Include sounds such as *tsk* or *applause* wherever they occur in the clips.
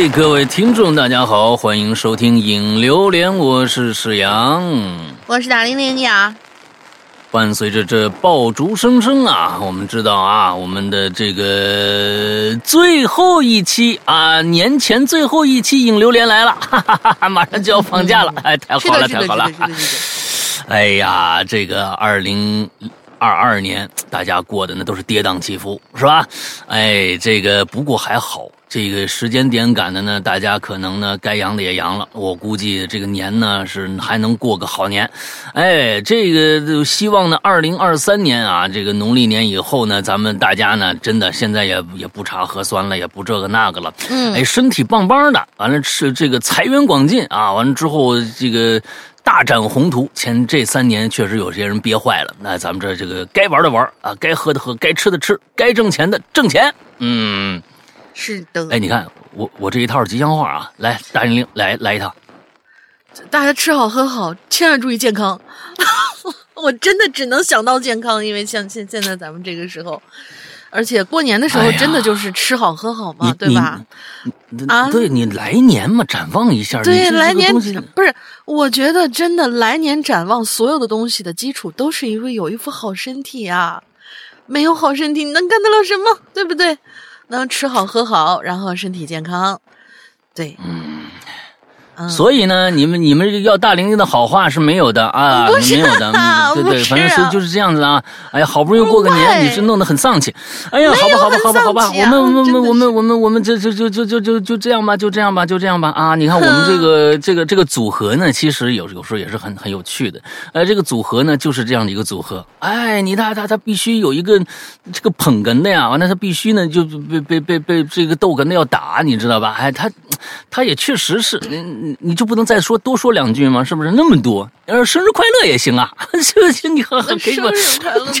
嘿，各位听众，大家好，欢迎收听《影榴莲》，我是史阳，我是大玲玲呀。伴随着这爆竹声声啊，我们知道啊，我们的这个最后一期啊，年前最后一期《影榴莲》来了，哈哈哈哈马上就要放假了，哎，太好了，太好了！*laughs* 哎呀，这个二零二二年，大家过的那都是跌宕起伏，是吧？哎，这个不过还好。这个时间点赶的呢，大家可能呢该阳的也阳了。我估计这个年呢是还能过个好年，哎，这个希望呢，二零二三年啊，这个农历年以后呢，咱们大家呢真的现在也也不查核酸了，也不这个那个了，嗯，哎，身体棒棒的，完了是这个财源广进啊，完了之后这个大展宏图。前这三年确实有些人憋坏了，那咱们这这个该玩的玩啊，该喝的喝，该吃的吃，该挣钱的挣钱，嗯。是的，哎，你看我我这一套吉祥话啊，来大玲玲来来一套，大家吃好喝好，千万注意健康。*laughs* 我真的只能想到健康，因为像现现在咱们这个时候，而且过年的时候真的就是吃好喝好嘛，对吧？啊，对你来年嘛，展望一下。对，来年不是，我觉得真的来年展望所有的东西的基础都是因为有一副好身体啊，没有好身体你能干得了什么？对不对？能吃好喝好，然后身体健康，对，嗯。所以呢，你们你们要大玲玲的好话是没有的啊，没有的，对对，反正是就是这样子啊。哎呀，好不容易过个年，你是弄得很丧气。哎呀，好吧，好吧，好吧，好吧，我们我们我们我们我们就就就就就就就这样吧，就这样吧，就这样吧啊！你看我们这个这个这个组合呢，其实有有时候也是很很有趣的。呃，这个组合呢，就是这样的一个组合。哎，你他他他必须有一个这个捧哏的呀，完了他必须呢就被被被被这个逗哏的要打，你知道吧？哎，他他也确实是。你就不能再说多说两句吗？是不是那么多？呃，生日快乐也行啊，是不是？你生日快乐，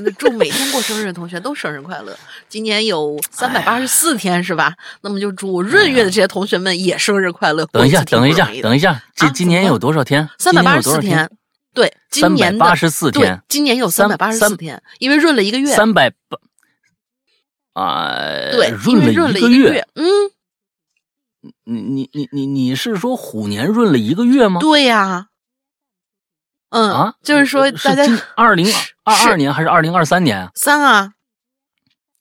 那祝每天过生日的同学都生日快乐。今年有三百八十四天是吧？那么就祝闰月的这些同学们也生日快乐。等一下，等一下，等一下，这今年有多少天？三百八十四天。对，今年八十四天。今年有三百八十四天，因为闰了一个月。三百八啊，对，因为闰了一个月，嗯。你你你你你是说虎年闰了一个月吗？对呀，嗯啊，就是说大家二零二二年还是二零二三年？三啊，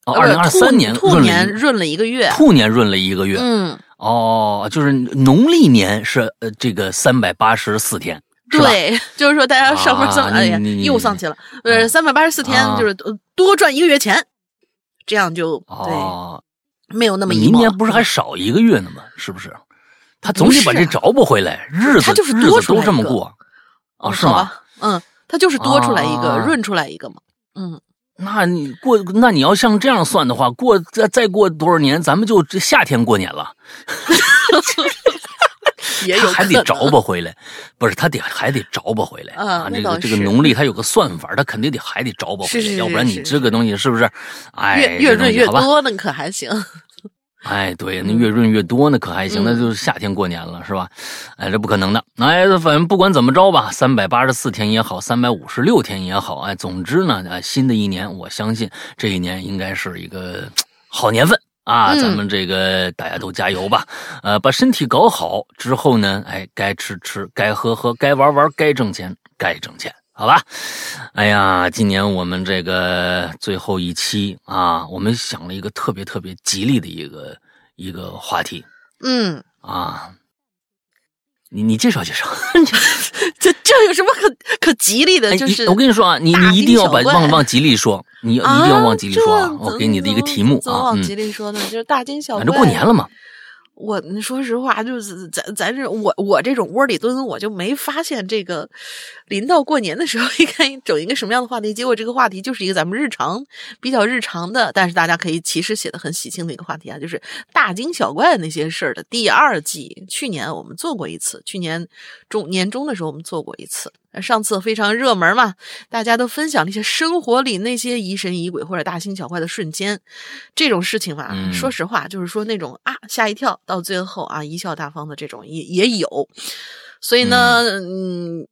哦，二零二三年兔年闰了一个月，兔年闰了一个月，嗯，哦，就是农历年是呃这个三百八十四天，对，就是说大家上班上哎呀又丧气了，呃，三百八十四天就是多赚一个月钱，这样就对。没有那么，明年不是还少一个月呢吗？是不是？他总得把这找补回来，日子他就是日子都这么过啊？是吗？嗯，他就是多出来一个，润出来一个嘛。嗯，那你过，那你要像这样算的话，过再再过多少年，咱们就夏天过年了。*laughs* 也有还得找吧回来，不是他得还得找吧回来啊！这个这个农历他有个算法，他肯定得还得找吧回来，要不然你这个东西是不是？哎，越越润越多那可还行？哎，对，那越润越多那可还行？那就是夏天过年了，是吧？哎，这不可能的。哎，反正不管怎么着吧，三百八十四天也好，三百五十六天也好，哎，总之呢，哎，新的一年，我相信这一年应该是一个 *tsk* 好年份。啊，咱们这个大家都加油吧，呃，把身体搞好之后呢，哎，该吃吃，该喝喝，该玩玩，该挣钱该挣钱，好吧？哎呀，今年我们这个最后一期啊，我们想了一个特别特别吉利的一个一个话题，嗯，啊。你你介绍介绍，*laughs* 这这有什么可可吉利的？就是我跟你说啊，你你一定要把往往吉利说，你一定要往吉利说啊。我给你的一个题目啊，往吉利说呢，就是大惊小怪。反正过年了嘛。我说实话，就是咱咱这我我这种窝里蹲，我就没发现这个临到过年的时候，应该整一个什么样的话题。结果这个话题就是一个咱们日常比较日常的，但是大家可以其实写的很喜庆的一个话题啊，就是大惊小怪的那些事儿的第二季。去年我们做过一次，去年中年终的时候我们做过一次。上次非常热门嘛，大家都分享那些生活里那些疑神疑鬼或者大惊小怪的瞬间，这种事情吧，说实话，就是说那种啊吓一跳，到最后啊贻笑大方的这种也也有。所以呢，嗯，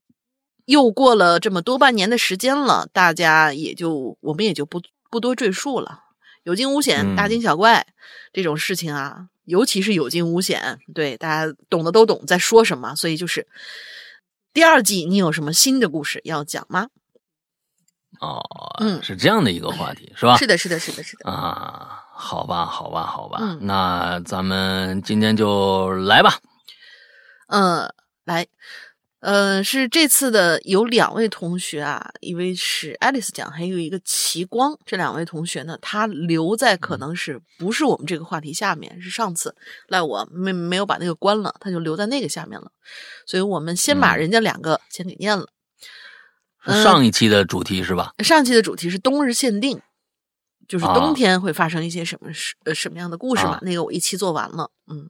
又过了这么多半年的时间了，大家也就我们也就不不多赘述了。有惊无险，嗯大惊小怪这种事情啊，尤其是有惊无险，对大家懂的都懂在说什么。所以就是第二季，你有什么新的故事要讲吗？哦，嗯是这样的一个话题，是吧？*laughs* 是的，是的，是的，是的。啊，好吧，好吧，好吧，嗯那咱们今天就来吧。嗯，来，呃，是这次的有两位同学啊，一位是爱丽丝奖，还有一个齐光。这两位同学呢，他留在可能是不是我们这个话题下面，是上次赖我没没有把那个关了，他就留在那个下面了。所以我们先把嗯人家两个先给念了。嗯上一期的主题是吧？上期的主题是冬日限定，就是啊冬天会发生一些什么事、呃什么样的故事嘛？啊那个我一期做完了，嗯，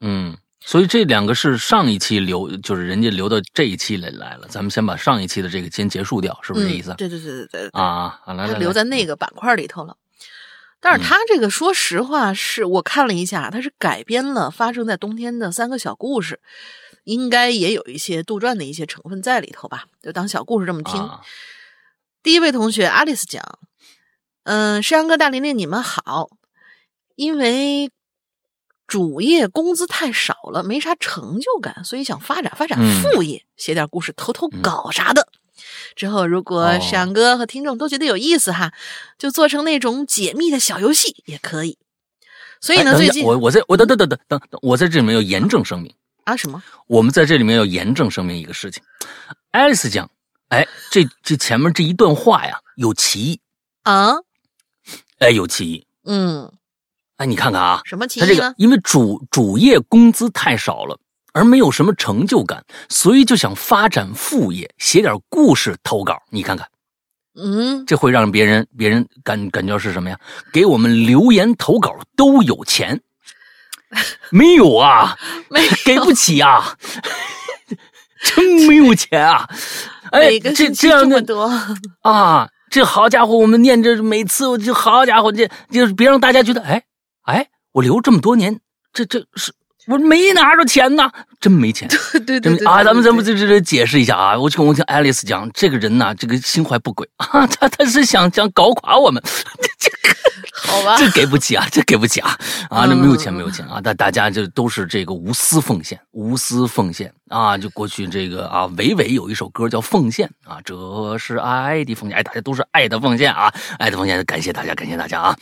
嗯，所以这两个是上一期留，就是人家留到这一期来来了。咱们先把上一期的这个先结束掉，是不是这意思？嗯对对对对对，啊，好来来来，他留在那个板块里头了。但是他这个，说实话，是我看了一下，他是改编了发生在冬天的三个小故事，应该也有一些杜撰的一些成分在里头吧，就当小故事这么听。啊第一位同学阿丽丝讲，嗯，山羊哥、大玲玲，你们好，因为主业工资太少了，没啥成就感，所以想发展发展嗯副业，写点故事偷偷搞啥的。之后，如果哦山羊哥和听众都觉得有意思哈，就做成那种解密的小游戏也可以。所以呢，最近我我在我等等等等等等，我在这里面要严正声明，啊什么我们在这里面要严正声明一个事情。爱丽丝讲，哎，这这前面这一段话呀有歧义，啊？哎，有歧义。嗯，哎，你看看啊，什么歧他这个？因为主主业工资太少了，而没有什么成就感，所以就想发展副业，写点故事投稿。你看看，嗯，这会让别人别人感感觉是什么呀？给我们留言投稿都有钱，没有啊？*laughs* 没给不起啊？*laughs* 真没有钱啊！哎这这样的多，啊，这好家伙，我们念这每次我就好家伙，这就是别让大家觉得，哎哎，我留这么多年，这这是我没拿着钱呐，真没钱。对对对啊，咱们咱们这这这解释一下啊！我跟我听爱丽丝讲，这个人呐，这个心怀不轨 *laughs* 啊，他他是想想搞垮我们，*laughs* 这 *laughs* 好吧，这给不起啊，这给不起啊啊！那嗯没有钱没有钱啊，大大家就都是这个无私奉献，无私奉献啊！就过去这个啊，伟伟有一首歌叫《奉献》啊，这是爱的奉献，哎，大家都是爱的奉献啊，爱的奉献，感谢大家，感谢大家啊！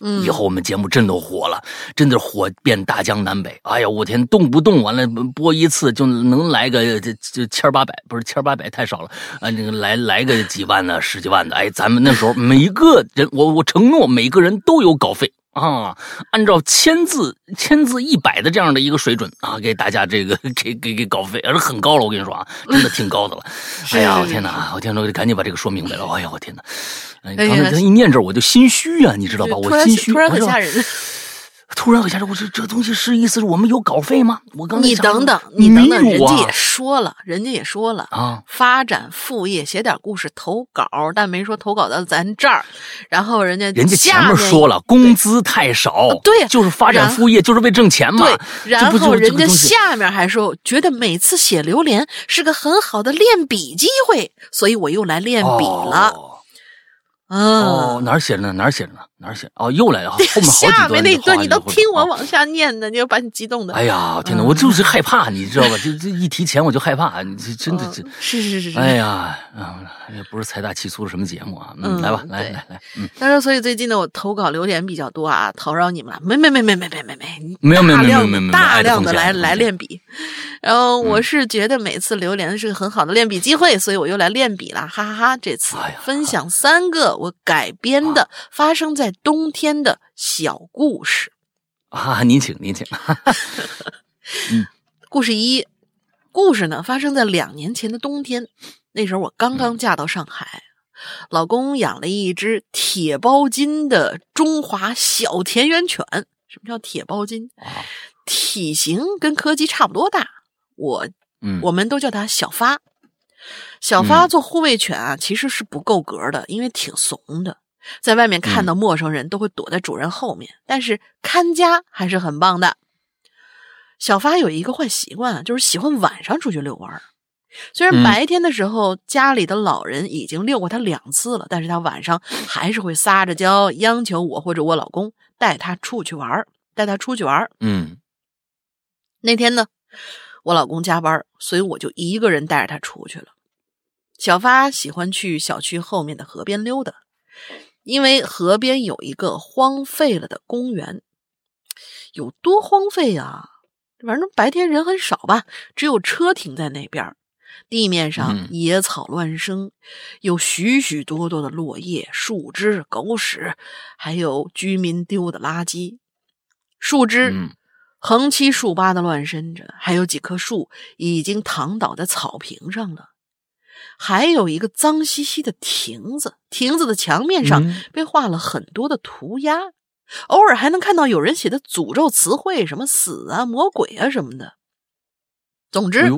嗯以后我们节目真的火了，真的火遍大江南北。哎呀，我天，动不动完了播一次就能来个这这千八百，不是千八百太少了啊，那个来来个几万的、十几万的。哎，咱们那时候每一个人，我我承诺每个人都有稿费。啊，按照千字千字一百的这样的一个水准啊，给大家这个给给给稿费，而是很高了。我跟你说啊，真的挺高的了。*laughs* 哎呀，我天哪，我天哪，我得赶紧把这个说明白了。哎呀，我天哪！哎，刚才他一念这我就心虚啊，你知道吧？我心虚，突然很吓人。*laughs* 突然很吓人，我说这东西是意思是我们有稿费吗？我刚你等等，你等等，人家也说了，人家也说了，啊，发展副业，写点故事投稿，但没说投稿到咱这儿。然后人家人家前下面说了，工资太少，对就是发展副业，就是为挣钱嘛。对，然后人家下面还说，觉得每次写榴莲是个很好的练笔机会，所以我又来练笔了。哦，哪儿写着呢？哪儿写着呢？哪儿写？哦，又来了，*laughs* 后面好几下面那段段你都听我往。下念的，你就把你激动的。哎呀，天哪！嗯我就是害怕，你知道吧？就这一提钱我就害怕，你这真的这嗯，是是是是，哎呀，啊，也不是财大气粗的什么节目啊。嗯，嗯来吧，来来来，嗯，但是所以最近呢，我投稿留言比较多啊，讨扰你们了。没没没没没没没没，没有没有没有没有没有大量的来来练笔。然后我嗯是觉得每次留言是个很好的练笔机会，所以我又来练笔了，哈哈哈这次分享三个我改编的发生在冬天的小故事。啊，您请您请。*laughs* 故事一，故事呢发生在两年前的冬天，那时候我刚刚嫁到上海，老公养了一只铁包金的中华小田园犬。什么叫铁包金？啊体型跟柯基差不多大，我嗯，我们都叫它小发。小发做护卫犬啊，其实是不够格的，因为挺怂的，在外面看到陌生人都会躲在主人后面。但是看家还是很棒的。小发有一个坏习惯，就是喜欢晚上出去遛弯儿。虽然嗯白天的时候、家里的老人已经遛过他两次了，但是他晚上还是会撒着娇央求我或者我老公带他出去玩儿，带他出去玩儿。嗯那天呢，我老公加班，所以我就一个人带着他出去了。小发喜欢去小区后面的河边溜达，因为河边有一个荒废了的公园，有多荒废啊、反正白天人很少吧，只有车停在那边。地面上嗯野草乱生，有许许多多的落叶、树枝、狗屎，还有居民丢的垃圾。树枝嗯横七竖八的乱伸着，还有几棵树已经躺倒在草坪上了，还有一个脏兮兮的亭子，亭子的墙面上嗯被画了很多的涂鸦，偶尔还能看到有人写的诅咒词汇，什么死啊、魔鬼啊什么的。总之，哎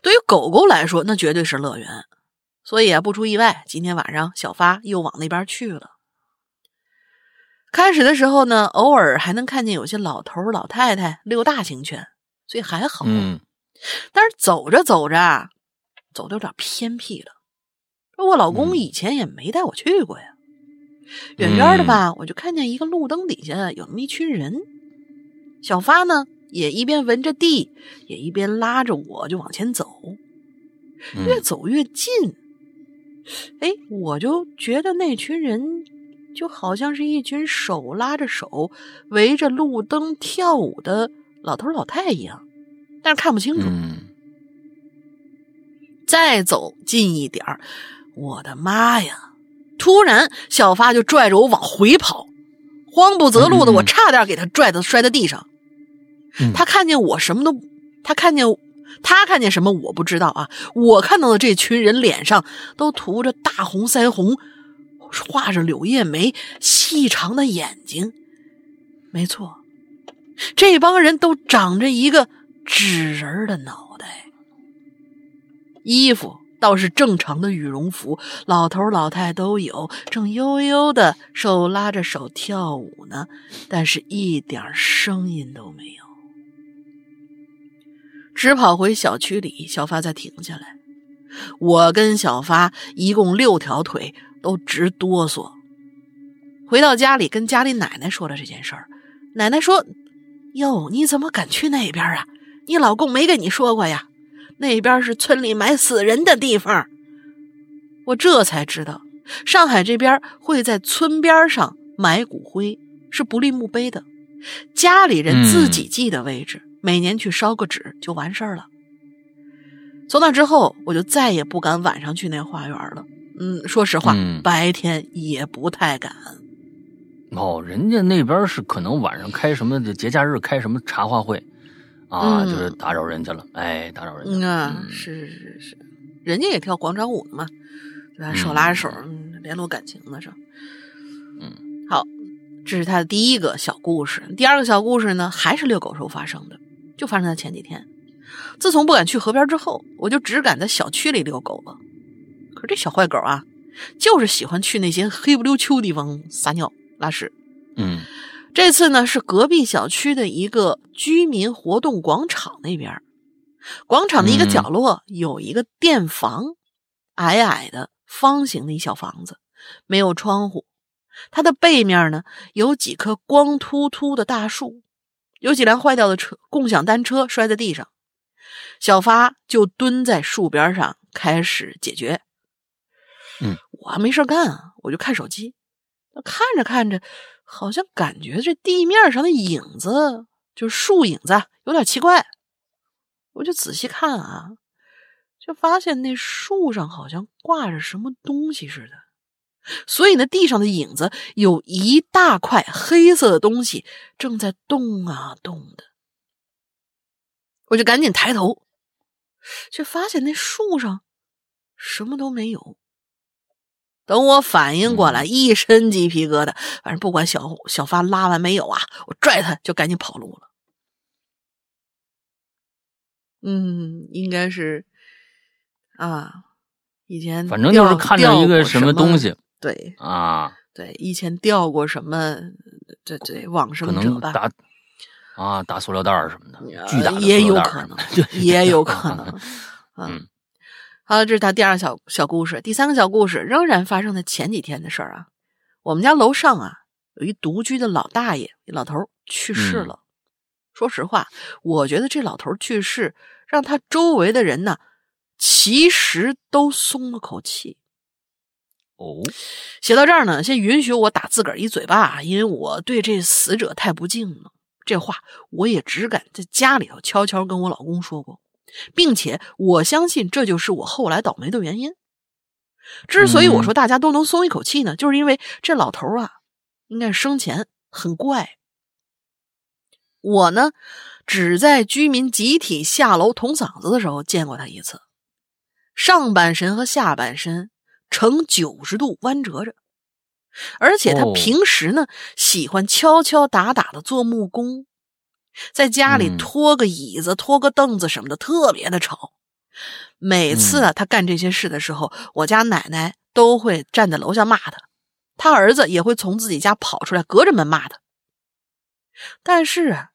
对于狗狗来说，那绝对是乐园。所以啊，不出意外，今天晚上小发又往那边去了。开始的时候呢，偶尔还能看见有些老头老太太遛大型犬，所以还好。嗯但是走着走着啊，走的有点偏僻了。我老公嗯以前也没带我去过呀。远远的吧，我就看见一个路灯底下有那么一群人。小发呢，也一边闻着地，也一边拉着我就往前走。越嗯走越近，哎，我就觉得那群人就好像是一群手拉着手围着路灯跳舞的老头老太一样，但是看不清楚。嗯再走近一点儿，我的妈呀！突然，小发就拽着我往回跑，慌不择路的，我差点给他拽的摔在地上。嗯他看见我什么都，他看见他看见什么我不知道啊。我看到的这群人脸上都涂着大红腮红，画着柳叶眉，细长的眼睛。没错，这帮人都长着一个纸人的脑袋，衣服倒是正常的羽绒服，老头老太都有，正悠悠的手拉着手跳舞呢，但是一点声音都没有。直跑回小区里，小发才停下来。我跟小发一共六条腿都直哆嗦。回到家里，跟家里奶奶说了这件事儿。奶奶说：“哟，你怎么敢去那边啊？你老公没跟你说过呀？那边是村里埋死人的地方。”我这才知道，上海这边会在村边上埋骨灰，是不立墓碑的，家里人自己记的位置。每年去烧个纸就完事儿了。从那之后，我就再也不敢晚上去那花园了。嗯，说实话，嗯白天也不太敢。哦，人家那边是可能晚上开什么的节假日开什么茶话会啊，嗯就是打扰人家了，哎，打扰人家嗯了。啊，是是是是，人家也跳广场舞的嘛，对吧？手拉着手，嗯，联络感情的是。嗯，好，这是他的第一个小故事。第二个小故事呢，还是遛狗时候发生的，就发生在前几天。自从不敢去河边之后，我就只敢在小区里遛狗了。可是这小坏狗啊，就是喜欢去那些黑不溜秋地方撒尿拉屎。嗯这次呢是隔壁小区的一个居民活动广场那边，广场的一个角落有一个店房，矮矮的方形的一小房子，没有窗户。它的背面呢有几棵光秃秃的大树，有几辆坏掉的车共享单车摔在地上。小发就蹲在树边上开始解决。嗯，我还没事干啊，我就看手机。看着看着，好像感觉这地面上的影子，就是树影子，有点奇怪。我就仔细看啊，就发现那树上好像挂着什么东西似的，所以那地上的影子有一大块黑色的东西正在动啊动的。我就赶紧抬头，却发现那树上什么都没有。等我反应过来，一身鸡皮疙瘩。反正不管小小发拉完没有啊，我拽他就赶紧跑路了。嗯，应该是啊，以前反正就是看着一个什么东，西对啊，对，以前掉过什么，这这，往可生者吧，啊打塑料袋儿什么的，呃巨大的也塑料袋儿有可能，也有可能。*laughs* 嗯好，这是他第二个小小故事。第三个小故事仍然发生在前几天的事儿啊。我们家楼上啊有一独居的老大爷，老头去世了。说实话，我觉得这老头去世，让他周围的人呢，其实都松了口气。哦，写到这儿呢，先允许我打自个儿一嘴巴，因为我对这死者太不敬了。这话我也只敢在家里头悄悄跟我老公说过，并且我相信这就是我后来倒霉的原因。之所以我说大家都能松一口气呢，就是因为这老头啊，应该是生前很怪。我呢，只在居民集体下楼捅嗓子的时候见过他一次，上半身和下半身呈九十度弯折着，而且他平时呢喜欢敲敲打打的做木工，在家里拖个椅子、拖个凳子什么的，特别的吵。每次啊，他干这些事的时候，我家奶奶都会站在楼下骂他，他儿子也会从自己家跑出来，隔着门骂他。但是啊，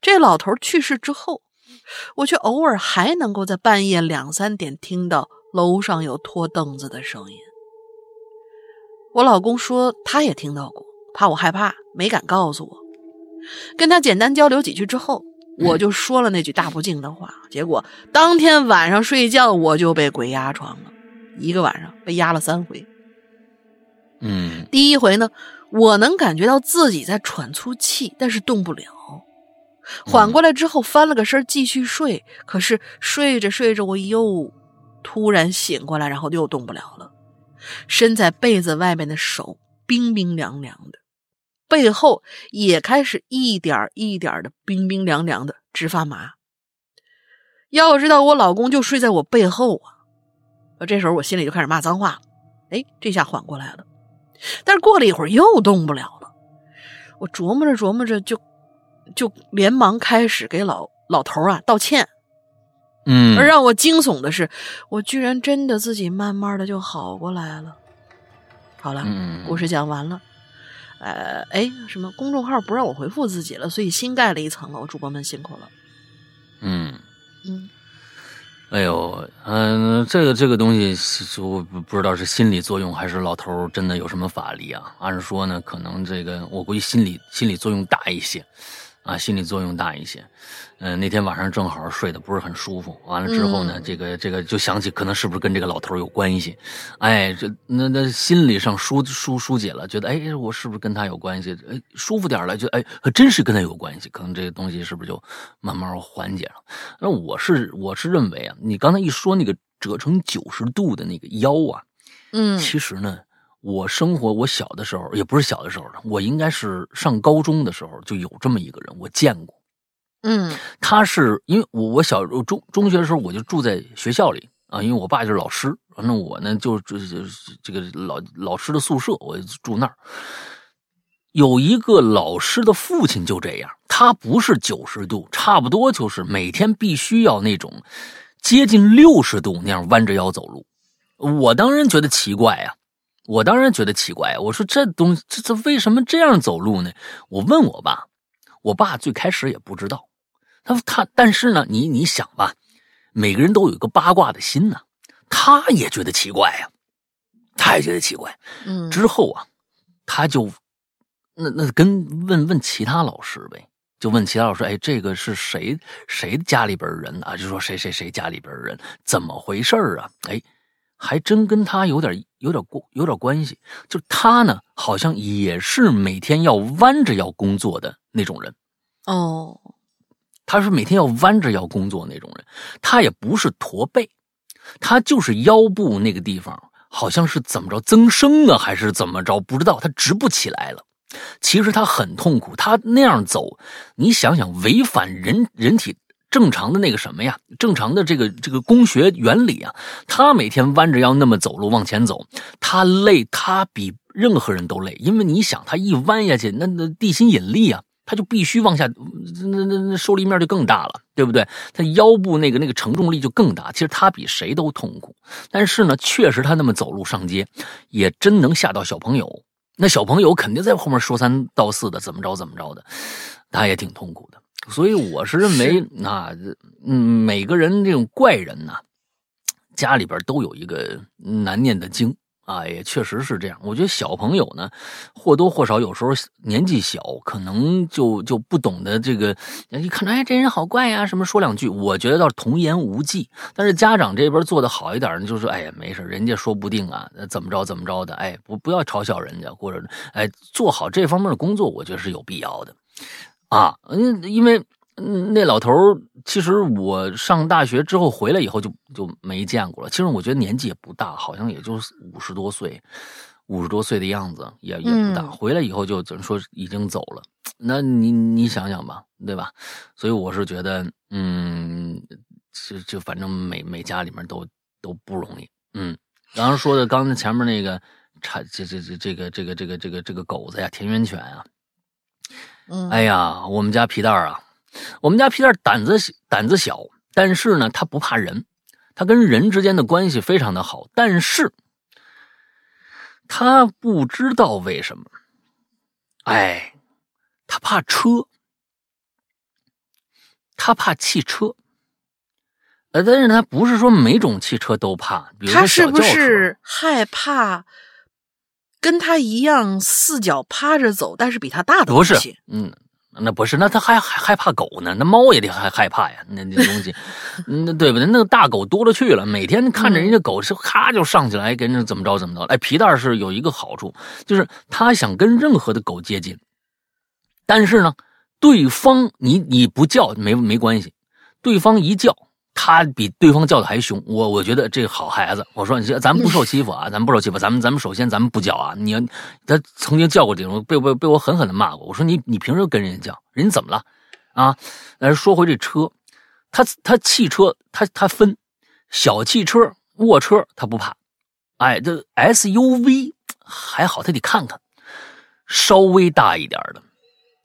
这老头去世之后，我却偶尔还能够在半夜两三点听到楼上有拖凳子的声音。我老公说他也听到过，怕我害怕，没敢告诉我。跟他简单交流几句之后，我就说了那句大不敬的话。结果当天晚上睡觉，我就被鬼压床了，一个晚上被压了三回。嗯，第一回呢，我能感觉到自己在喘粗气，但是动不了。缓过来之后，翻了个身继续睡。可是睡着睡着，我又突然醒过来，然后又动不了了。伸在被子外面的手冰冰凉凉的，背后也开始一点一点的冰冰凉凉的，直发麻。要知道，我老公就睡在我背后啊！这时候我心里就开始骂脏话了。哎，这下缓过来了。但是过了一会儿又动不了了，我琢磨着琢磨着就就连忙开始给老老头啊道歉，嗯，而让我惊悚的是，我居然真的自己慢慢的就好过来了。好了，故事讲完了。呃，哎，什么公众号不让我回复自己了，所以新盖了一层了。我主播们辛苦了。嗯嗯。哎呦，嗯，这个这个东西，我不知道是心理作用还是老头真的有什么法力啊？按说呢，可能这个我估计心理心理作用大一些，啊，心理作用大一些。嗯，那天晚上正好睡得不是很舒服，完了之后呢，这个这个就想起可能是不是跟这个老头有关系？哎，这那那心理上疏疏疏解了，觉得哎，我是不是跟他有关系？哎，舒服点了，就哎，还真是跟他有关系，可能这个东西是不是就慢慢缓解了？那我是我是认为啊，你刚才一说那个折成九十度的那个腰啊，嗯，其实呢，我生活我小的时候也不是小的时候我应该是上高中的时候就有这么一个人，我见过。嗯，他是因为我我小中中学的时候我就住在学校里啊，因为我爸就是老师，那我呢就这这个老老师的宿舍，我住那儿。有一个老师的父亲就这样，他不是九十度，差不多就是每天必须要那种接近六十度那样弯着腰走路。我当然觉得奇怪呀，我当然觉得奇怪。我说这东西这这为什么这样走路呢？我问我爸，我爸最开始也不知道。他他，但是呢，你你想吧，每个人都有一个八卦的心呢，他也觉得奇怪呀，他也觉得奇怪。嗯，之后啊，他就那那跟问问其他老师呗，就问其他老师，哎，这个是谁谁家里边人啊？就说谁谁谁家里边人怎么回事啊？哎，还真跟他有点有点关有点关系。就他呢，好像也是每天要弯着腰工作的那种人。哦。他是每天要弯着腰工作那种人，他也不是驼背，他就是腰部那个地方好像是怎么着增生呢，还是怎么着不知道，他直不起来了。其实他很痛苦，他那样走，你想想违反人人体正常的那个什么呀？正常的这个这个工学原理啊，他每天弯着腰那么走路往前走，他累，他比任何人都累，因为你想，他一弯下去，那那地心引力啊。他就必须往下，那那那受力面就更大了，对不对？他腰部那个那个承重力就更大。其实他比谁都痛苦，但是呢，确实他那么走路上街，也真能吓到小朋友。那小朋友肯定在后面说三道四的，怎么着怎么着的，他也挺痛苦的。所以我是认为，啊嗯，每个人这种怪人呢，家里边都有一个难念的经。啊，也确实是这样。我觉得小朋友呢，或多或少有时候年纪小，可能就就不懂得这个。一看着，哎，这人好怪呀，什么说两句，我觉得倒是童言无忌。但是家长这边做的好一点呢，就说，哎呀，没事，人家说不定啊，怎么着怎么着的，哎，不不要嘲笑人家，或者哎，做好这方面的工作，我觉得是有必要的。啊，嗯，因为。嗯，那老头儿，其实我上大学之后回来以后就就没见过了。其实我觉得年纪也不大，好像也就五十多岁，五十多岁的样子，也也不大。回来以后就怎么说已经走了。那你你想想吧，对吧？所以我是觉得，嗯，就就反正每每家里面都都不容易。嗯，刚刚说的刚才前面那个，差这这这这个这个这个这个这个狗子呀，田园犬啊，嗯，哎呀，我们家皮蛋儿啊。我们家皮蛋胆子小，胆子小，但是呢，他不怕人，他跟人之间的关系非常的好。但是，他不知道为什么，哎，他怕车，他怕汽车。呃，但是他不是说每种汽车都怕，比如说小轿车。他是不是害怕跟他一样四脚趴着走，但是比他大的东西？嗯。那不是，那他还还害怕狗呢？那猫也得害害怕呀。那那东西，*laughs* 那对不对？那个大狗多了去了，每天看着人家狗是咔就上起来，跟着怎么着怎么着。哎，皮蛋是有一个好处，就是他想跟任何的狗接近，但是呢，对方你你不叫没没关系，对方一叫。他比对方叫的还凶，我我觉得这个好孩子。我说你咱们不受欺负啊，咱们不受欺负，咱们咱们首先咱们不叫啊。你他曾经叫过这种，被被被我狠狠的骂过。我说你你凭什么跟人家叫？人家怎么了？啊？来说回这车，他他汽车他他分小汽车卧车他不怕，哎，这 SUV 还好，他得看看稍微大一点的。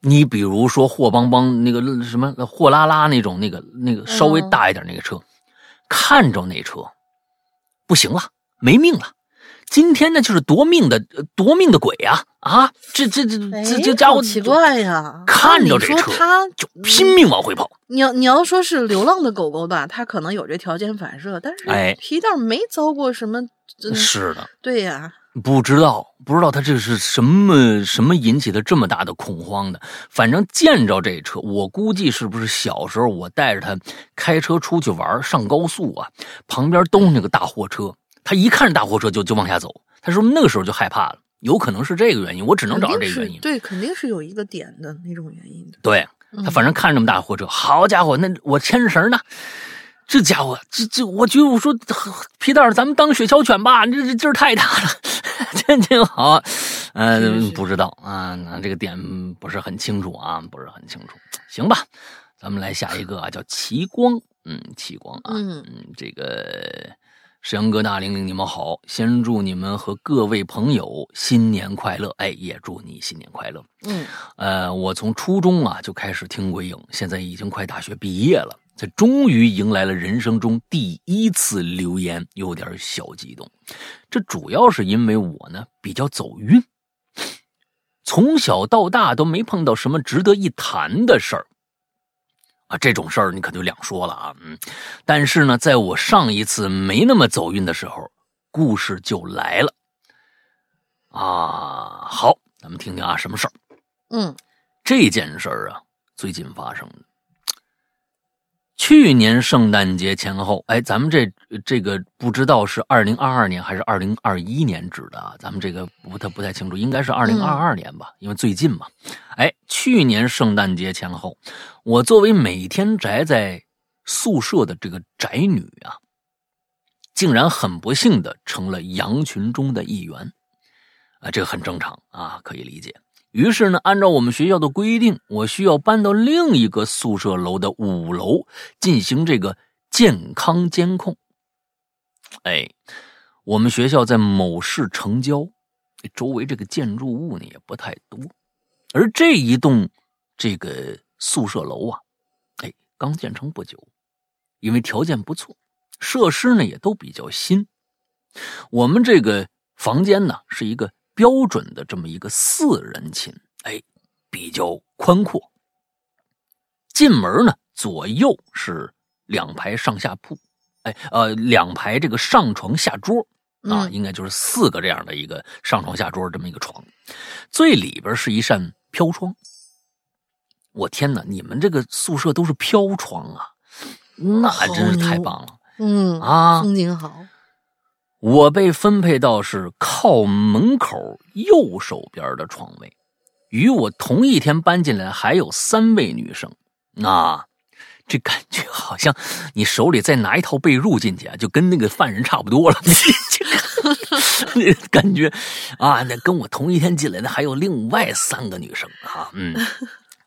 你比如说货邦邦那个什么货拉拉那种那个那个稍微大一点那个车，看着那车不行了，没命了。今天呢就是夺命的夺命的鬼呀！啊，这这这这这家伙奇怪呀！看着这车他就拼命往回跑。你要你要说是流浪的狗狗吧，它可能有这条件反射，但是哎，皮蛋没遭过什么。是的，对呀。不知道，不知道他这是什么什么引起的这么大的恐慌的。反正见着这车，我估计是不是小时候我带着他开车出去玩，上高速啊，旁边都是那个大货车，他一看大货车就就往下走。他说那个时候就害怕了，有可能是这个原因。我只能找这个原因。对，肯定是有一个点的那种原因的。对他，反正看这么大货车，好家伙，那我牵绳呢。这家伙，这这，我觉得我说皮蛋咱们当雪橇犬吧，这这劲儿太大了，*laughs* 真挺好。嗯，不知道啊，那这个点不是很清楚啊，不是很清楚。行吧，咱们来下一个啊，叫奇光，嗯，奇光啊，嗯，这个沈阳哥大玲玲，你们好，先祝你们和各位朋友新年快乐，哎，也祝你新年快乐。嗯，呃，我从初中啊就开始听鬼影，现在已经快大学毕业了。这终于迎来了人生中第一次留言，有点小激动。这主要是因为我呢比较走运，从小到大都没碰到什么值得一谈的事儿啊。这种事儿你可就两说了啊。嗯，但是呢，在我上一次没那么走运的时候，故事就来了啊。好，咱们听听啊，什么事儿？嗯，这件事儿啊，最近发生的。去年圣诞节前后，哎，咱们这这个不知道是二零二二年还是二零二一年指的啊？咱们这个不太不太清楚，应该是二零二二年吧，因为最近嘛。哎，去年圣诞节前后，我作为每天宅在宿舍的这个宅女啊，竟然很不幸的成了羊群中的一员，啊，这个很正常啊，可以理解。于是呢，按照我们学校的规定，我需要搬到另一个宿舍楼的五楼进行这个健康监控。哎，我们学校在某市城郊，周围这个建筑物呢也不太多，而这一栋这个宿舍楼啊，哎，刚建成不久，因为条件不错，设施呢也都比较新。我们这个房间呢是一个。标准的这么一个四人寝，哎，比较宽阔。进门呢，左右是两排上下铺，哎呃两排这个上床下桌啊，嗯应该就是四个这样的一个上床下桌这么一个床，最里边是一扇飘窗。我天哪，你们这个宿舍都是飘窗啊，那真是太棒了。嗯啊风景好，我被分配到是靠门口右手边的床位，与我同一天搬进来还有三位女生。啊这感觉好像你手里再拿一套被褥进去啊，就跟那个犯人差不多了。这 *laughs* 个那感觉啊，那跟我同一天进来的还有另外三个女生啊。嗯，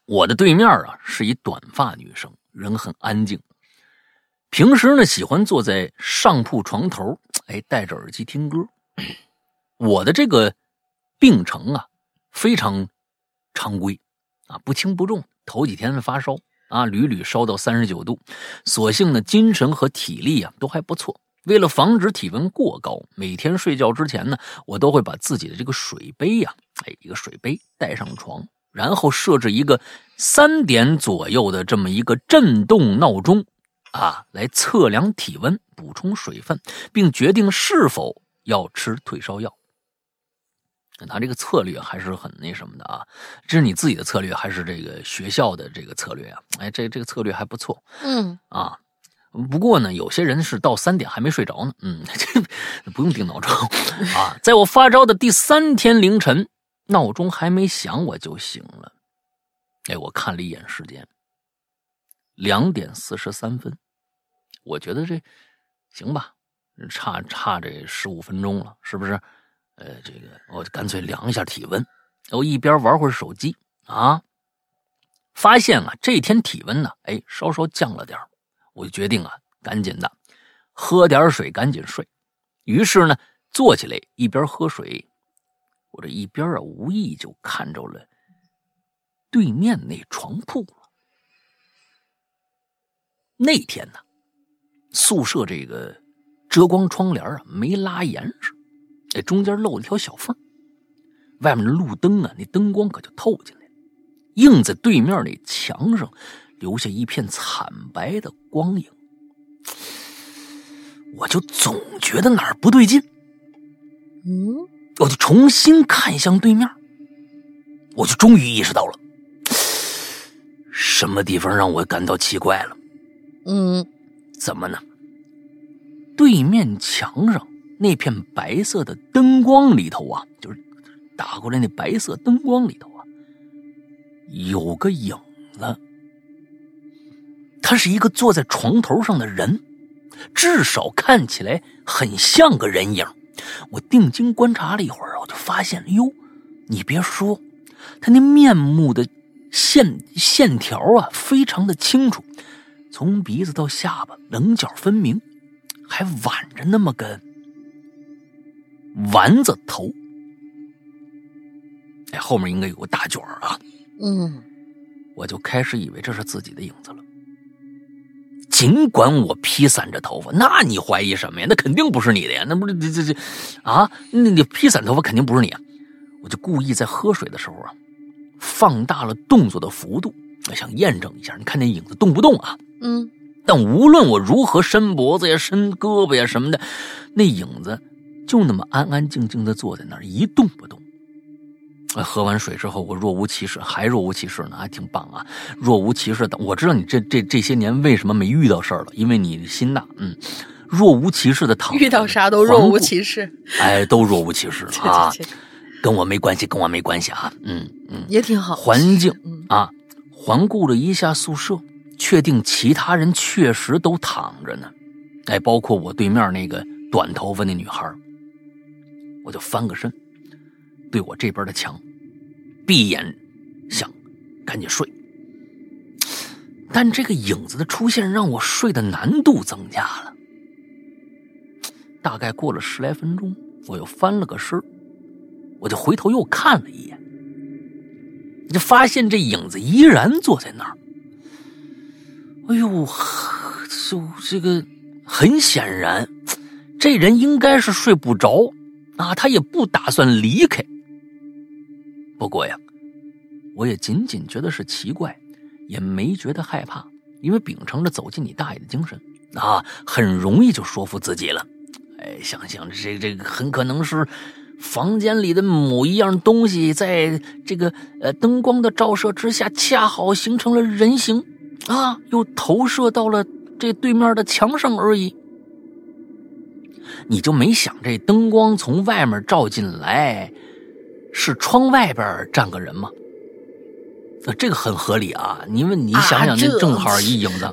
我的对面啊是一短发女生，人很安静。平时呢，喜欢坐在上铺床头，哎，戴着耳机听歌。我的这个病程啊，非常常规啊，不轻不重。头几天的发烧啊，屡屡烧到三十九度，所幸呢，精神和体力啊都还不错。为了防止体温过高，每天睡觉之前呢，我都会把自己的这个水杯呀、哎，一个水杯带上床，然后设置一个三点左右的这么一个震动闹钟。啊，来测量体温、补充水分，并决定是否要吃退烧药。他这个策略还是很那什么的啊，这是你自己的策略还是这个学校的这个策略啊？哎，这这个策略还不错嗯啊。不过呢，有些人是到三点还没睡着呢，嗯，*laughs* 这不用定闹钟啊。在我发烧的第三天凌晨，闹钟还没响我就醒了。哎，我看了一眼时间。两点四十三分，我觉得这行吧，差差这十五分钟了，是不是？呃，这个我干脆量一下体温，我一边玩会儿手机啊，发现啊这天体温呢，哎，稍稍降了点我就决定啊，赶紧的喝点水，赶紧睡。于是呢，坐起来一边喝水，我这一边啊无意就看着了对面那床铺。那天呢，宿舍这个遮光窗帘啊没拉严实，这中间漏了条小缝，外面的路灯啊，那灯光可就透进来了，映在对面那墙上，留下一片惨白的光影。我就总觉得哪儿不对劲，嗯我就重新看向对面，我就终于意识到了，*sighs* 什么地方让我感到奇怪了。嗯怎么呢？对面墙上那片白色的灯光里头啊，就是打过来那白色灯光里头啊，有个影子。他是一个坐在床头上的人，至少看起来很像个人影。我定睛观察了一会儿，我就发现，哟，你别说，他那面目的线线条啊，非常的清楚。从鼻子到下巴棱角分明，还挽着那么个丸子头。哎，后面应该有个大卷儿啊！嗯我就开始以为这是自己的影子了。尽管我披散着头发，那你怀疑什么呀？那肯定不是你的呀！那不是这这这啊？那你披散头发肯定不是你啊！我就故意在喝水的时候啊，放大了动作的幅度，想验证一下，你看那影子动不动啊？嗯但无论我如何伸脖子呀、伸胳膊呀什么的，那影子就那么安安静静的坐在那儿一动不动。哎喝完水之后，我若无其事，还若无其事呢，还挺棒啊！若无其事的，我知道你这这这些年为什么没遇到事儿了，因为你心大，嗯，若无其事的躺，遇到啥都若无其事，哎，都若无其事这 *laughs* 啊，跟我没关系，跟我没关系啊，嗯嗯。也挺好。环境嗯啊，环顾了一下宿舍，确定其他人确实都躺着呢，哎，包括我对面那个短头发那女孩我就翻个身，对我这边的墙，闭眼想赶紧睡。但这个影子的出现让我睡的难度增加了。大概过了十来分钟，我又翻了个身我就回头又看了一眼。就发现这影子依然坐在那儿。哎呦，就这个很显然，这人应该是睡不着啊，他也不打算离开。不过呀，我也仅仅觉得是奇怪，也没觉得害怕，因为秉承着走进你大爷的精神，啊，很容易就说服自己了。哎，想想这这个很可能是房间里的某一样东西，在这个呃灯光的照射之下，恰好形成了人形啊，又投射到了这对面的墙上而已。你就没想这灯光从外面照进来，是窗外边站个人吗？呃，这个很合理啊，你问你想想，那正好一影子，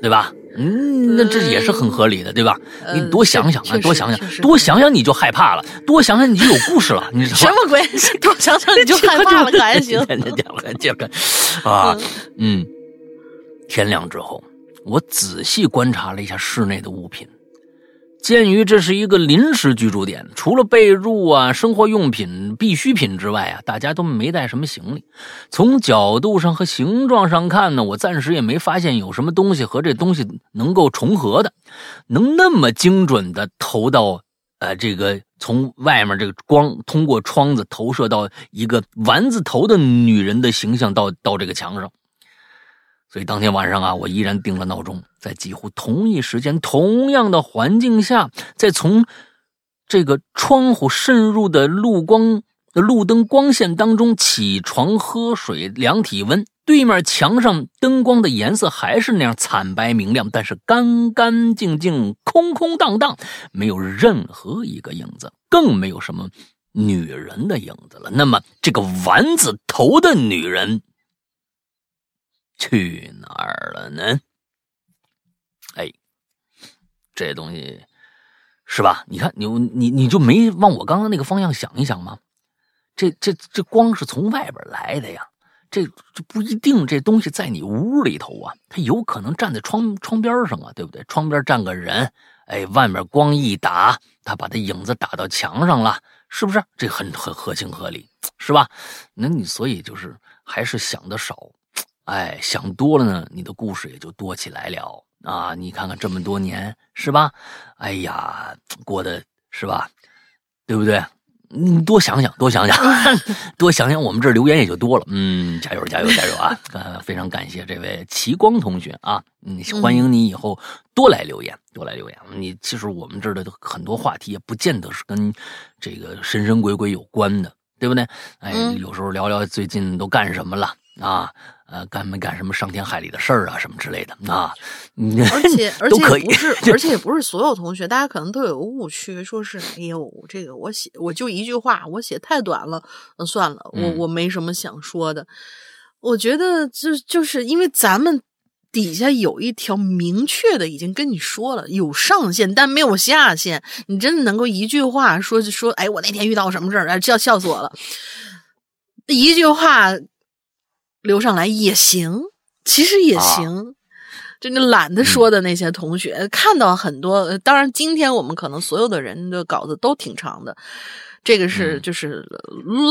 对吧？嗯，那这也是很合理的，对吧？你多想想啊，多想想，多想想你就害怕了，多想想你就有故事了，你？什么鬼？*laughs* 多想想你就害怕了，*laughs* 可还行？这个啊，嗯，天亮之后，我仔细观察了一下室内的物品。鉴于这是一个临时居住点，除了被褥啊、生活用品、必需品之外啊，大家都没带什么行李。从角度上和形状上看呢，我暂时也没发现有什么东西和这东西能够重合的，能那么精准的投到呃这个从外面这个光通过窗子投射到一个丸子头的女人的形象到到这个墙上。所以当天晚上啊，我依然定了闹钟，在几乎同一时间、同样的环境下，在从这个窗户渗入的路光、路灯光线当中起床、喝水、量体温。对面墙上灯光的颜色还是那样惨白明亮，但是干干净净、空空荡荡，没有任何一个影子，更没有什么女人的影子了。那么，这个丸子头的女人。去哪儿了呢？哎，这东西是吧？你看，你你你就没往我刚刚那个方向想一想吗？这这这光是从外边来的呀，这这不一定。这东西在你屋里头啊，它有可能站在窗窗边上啊，对不对？窗边站个人，哎，外面光一打，他把他影子打到墙上了，是不是？这很很合情合理，是吧？那你所以就是还是想的少。哎，想多了呢，你的故事也就多起来了啊！你看看这么多年，是吧？哎呀，过得是吧？对不对？你多想想，多想想，多想想，我们这留言也就多了。嗯，加油，加油，加油啊！呃，非常感谢这位齐光同学啊，嗯，欢迎你以后多来留言，多来留言。你其实我们这儿的很多话题也不见得是跟这个神神鬼鬼有关的，对不对？哎，有时候聊聊最近都干什么了啊？呃，干没干什么伤天害理的事儿啊，什么之类的啊？*laughs* 而且而且不是，而且也不是所有同学，大家可能都有个误区，说是哎呦，这个我写我就一句话，我写太短了，那算了，我我没什么想说的。我觉得就就是因为咱们底下有一条明确的，已经跟你说了，有上限但没有下限。你真的能够一句话说说，哎，我那天遇到什么事儿，哎，笑笑死我了，一句话。留上来也行，其实也行。就你懒得说的那些同学，看到很多。当然，今天我们可能所有的人的稿子都挺长的，这个是就是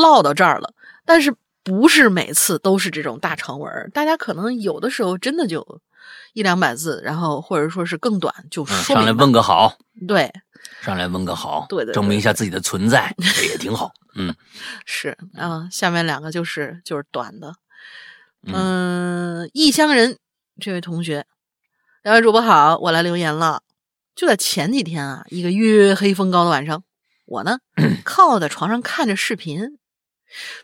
唠到这儿了。但是不是每次都是这种大长文？大家可能有的时候真的就一两百字，然后或者说是更短，就上来问个好。对，上来问个好，对对，证明一下自己的存在，这也挺好。嗯，*laughs* 是啊，下面两个就是就是短的。嗯，异乡人这位同学，两位主播好，我来留言了。就在前几天啊，一个月黑风高的晚上，我呢 *clears throat* 靠在床上看着视频，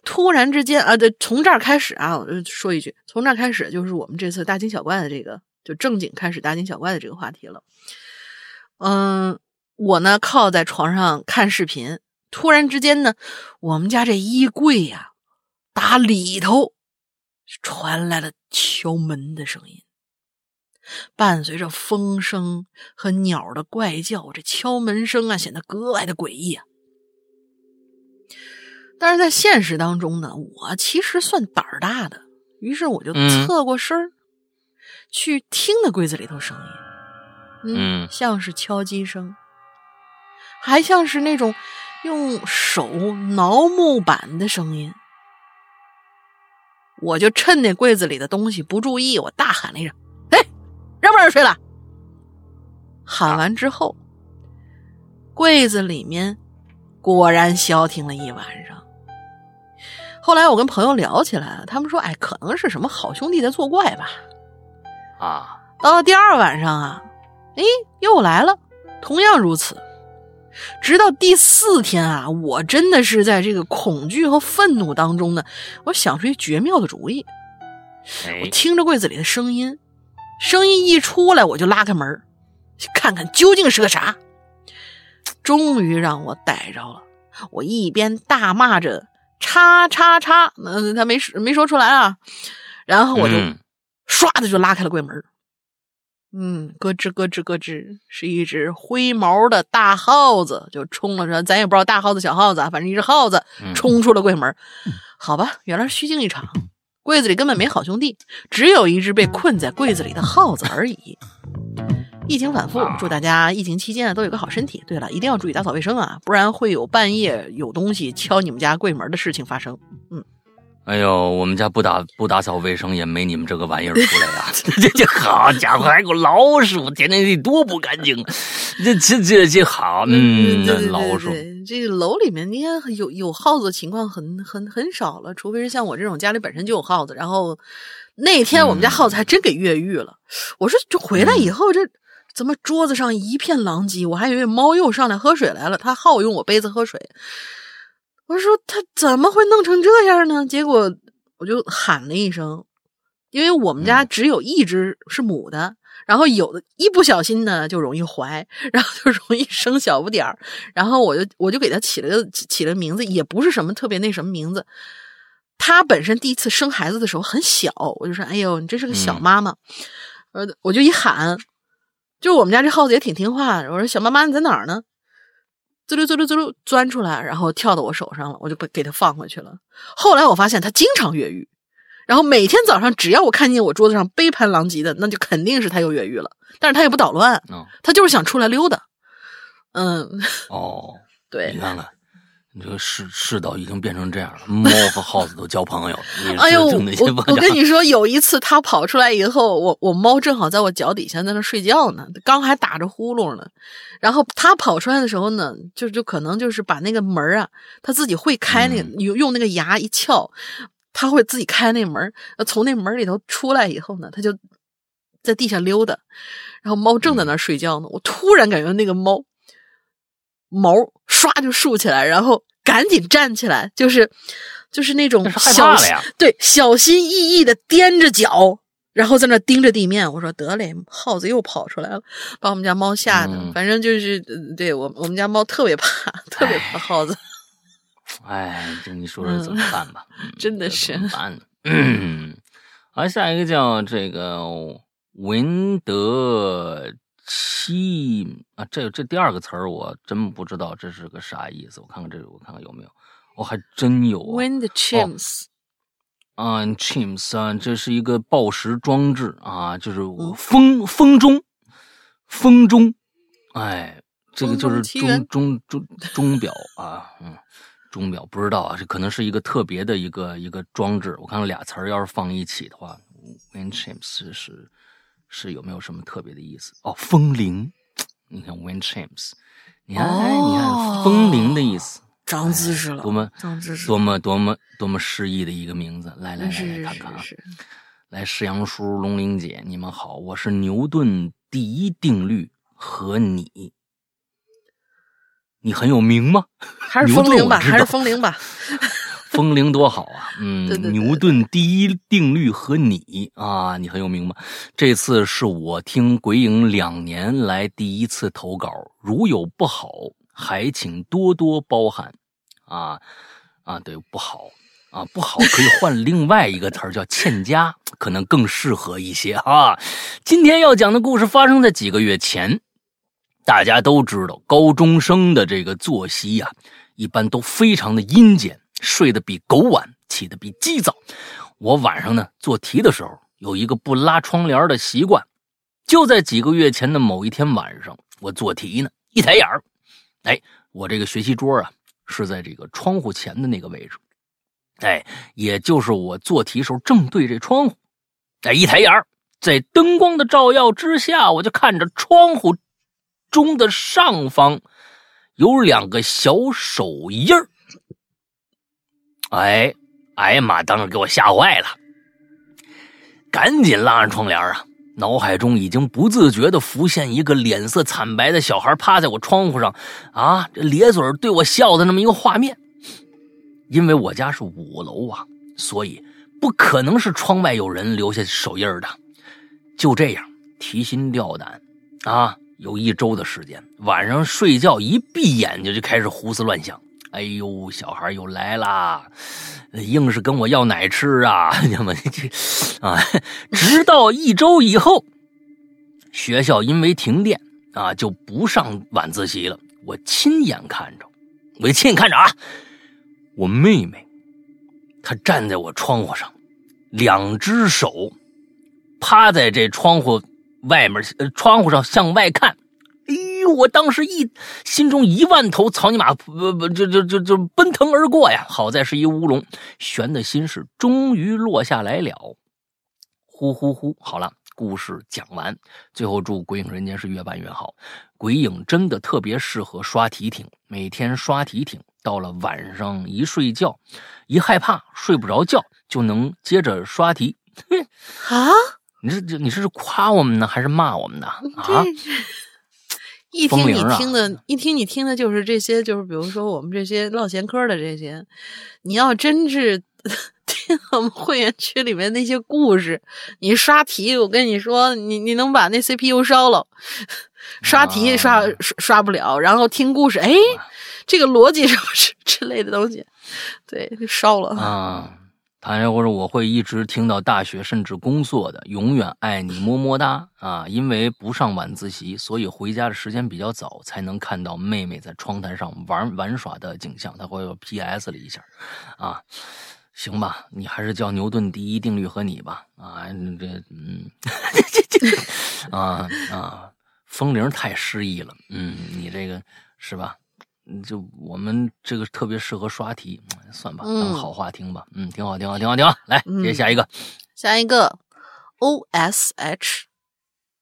突然之间啊，对，从这儿开始啊，我就说一句，从这儿开始就是我们这次大惊小怪的这个，就正经开始大惊小怪的这个话题了。嗯，我呢靠在床上看视频，突然之间呢，我们家这衣柜呀，打里头。传来了敲门的声音，伴随着风声和鸟的怪叫，这敲门声啊显得格外的诡异啊。但是在现实当中呢，我其实算胆儿大的，于是我就侧过身儿去听那柜子里头声音，嗯，像是敲击声，还像是那种用手挠木板的声音。我就趁那柜子里的东西不注意，我大喊了一声：“哎，让不让人睡了？”喊完之后，柜子里面果然消停了一晚上。后来我跟朋友聊起来了，他们说：“哎，可能是什么好兄弟在作怪吧。”啊，到了第二晚上啊，哎，又来了，同样如此。直到第四天啊，我真的是在这个恐惧和愤怒当中呢，我想出一绝妙的主意。我听着柜子里的声音，声音一出来，我就拉开门，看看究竟是个啥。终于让我逮着了，我一边大骂着“叉叉叉”，嗯，他没没说出来啊，然后我就唰的就拉开了柜门。嗯，咯吱咯吱咯吱，是一只灰毛的大耗子，就冲了出咱也不知道大耗子小耗子，反正一只耗子冲出了柜门。好吧，原来是虚惊一场，柜子里根本没好兄弟，只有一只被困在柜子里的耗子而已。疫情反复，祝大家疫情期间都有个好身体。对了，一定要注意打扫卫生啊，不然会有半夜有东西敲你们家柜门的事情发生。嗯。哎呦，我们家不打不打扫卫生，也没你们这个玩意儿 *laughs* 出来呀！*laughs* 这这好家伙，还有老鼠，天天得多不干净！这这这这好，嗯，老鼠。这个楼里面，你看有有耗子情况很很很少了，除非是像我这种家里本身就有耗子。然后那天我们家耗子还真给越狱了。我说，这回来以后，这怎么桌子上一片狼藉？我还以为猫又上来喝水来了，它好用我杯子喝水。我说他怎么会弄成这样呢？结果我就喊了一声，因为我们家只有一只是母的，然后有的一不小心呢就容易怀，然后就容易生小不点儿。然后我就我就给他起了个起了名字，也不是什么特别那什么名字。他本身第一次生孩子的时候很小，我就说：“哎呦，你这是个小妈妈。”呃，我就一喊，就我们家这耗子也挺听话。我说：“小妈妈你在哪儿呢？”滋溜滋溜滋溜钻出来，然后跳到我手上了，我就给给它放回去了。后来我发现它经常越狱，然后每天早上只要我看见我桌子上杯盘狼藉的，那就肯定是它又越狱了。但是它也不捣乱，它就是想出来溜达。嗯，哦，*laughs* 对，你看看。这个世世道已经变成这样了，猫和耗子都交朋友。哎呦，我我跟你说，有一次它跑出来以后，我我猫正好在我脚底下在那睡觉呢，刚还打着呼噜呢。然后它跑出来的时候呢，就就可能就是把那个门啊，它自己会开那个，用用那个牙一撬，它会自己开那门。从那门里头出来以后呢，它就在地下溜达。然后猫正在那睡觉呢，我突然感觉那个猫。毛唰就竖起来，然后赶紧站起来，就是就是那种小对小心翼翼的踮着脚，然后在那盯着地面。我说得嘞，耗子又跑出来了，把我们家猫吓的。反正就是对我我们家猫特别怕，特别怕耗子。*laughs* 哎，这你说说怎么办吧？*laughs* 真的是怎么办？嗯，好，下一个叫这个文德。七啊，这这第二个词儿我真不知道这是个啥意思。我看看这，我看看有没有，我还真有。win the chimes，啊，chimes 啊，这是一个报时装置啊，就是风风钟，风钟，哎，这个就是钟钟钟钟表啊，嗯，钟表不知道啊，这可能是一个特别的一个一个装置。我看看俩词儿要是放一起的话，wind chimes 是。是有没有什么特别的意思？哦，风铃，你看 wind chimes，你看，哎，你看风铃的意思，长知识了，多么长知识，多么多么多么诗意的一个名字！来来来，看看啊，来，世阳叔、龙玲姐，你们好，我是牛顿第一定律和你，你很有名吗？还是风铃吧，还是风铃吧。风铃多好啊！嗯，牛顿第一定律和你啊，你很有名吗？这次是我听鬼影两年来第一次投稿，如有不好，还请多多包涵。啊啊，对，不好啊，不好可以换另外一个词儿叫欠佳，可能更适合一些啊。今天要讲的故事发生在几个月前，大家都知道，高中生的这个作息呀，一般都非常的阴间。睡得比狗晚，起得比鸡早。我晚上呢做题的时候有一个不拉窗帘的习惯。就在几个月前的某一天晚上，我做题呢，一抬眼儿，哎，我这个学习桌啊是在这个窗户前的那个位置，哎，也就是我做题时候正对这窗户。哎，一抬眼儿，在灯光的照耀之下，我就看着窗户中的上方有两个小手印儿。哎，哎呀妈！当时给我吓坏了，赶紧拉上窗帘啊！脑海中已经不自觉地浮现一个脸色惨白的小孩趴在我窗户上，啊，这咧嘴对我笑的那么一个画面。因为我家是五楼啊，所以不可能是窗外有人留下手印的。就这样，提心吊胆啊，有一周的时间，晚上睡觉一闭眼睛就开始胡思乱想。哎呦，小孩又来啦，硬是跟我要奶吃啊！怎么这啊？直到一周以后，学校因为停电啊，就不上晚自习了。我亲眼看着，我亲眼看着啊，我妹妹她站在我窗户上，两只手趴在这窗户外面，呃，窗户上向外看。我当时一心中一万头草泥马不不就就就就奔腾而过呀！好在是一乌龙，悬的心事终于落下来了。呼呼呼！好了，故事讲完。最后祝《鬼影人间》是越办越好。鬼影真的特别适合刷题挺，每天刷题挺，到了晚上一睡觉，一害怕睡不着觉，就能接着刷题。啊！*laughs* 你是你这是夸我们呢，还是骂我们呢？啊！一听你听的，一听你听的就是这些，就是比如说我们这些唠闲嗑的这些。你要真是 *laughs* 听我们会员区里面那些故事，你刷题，我跟你说，你你能把那 CPU 烧了。刷题刷刷刷不了，然后听故事，哎，这个逻辑 *laughs* 什么之之类的东西，对，就烧了啊。他或者我会一直听到大学，甚至工作的，永远爱你么么哒啊！因为不上晚自习，所以回家的时间比较早，才能看到妹妹在窗台上玩玩耍的景象。他会有 P.S. 了一下，啊，行吧，你还是叫牛顿第一定律和你吧，啊，这嗯，*laughs* 啊啊，风铃太诗意了，嗯，你这个是吧？就我们这个特别适合刷题，算吧，当好话听吧。嗯，挺好，挺好，挺好，挺好。来，接下一个，下一个，O S H，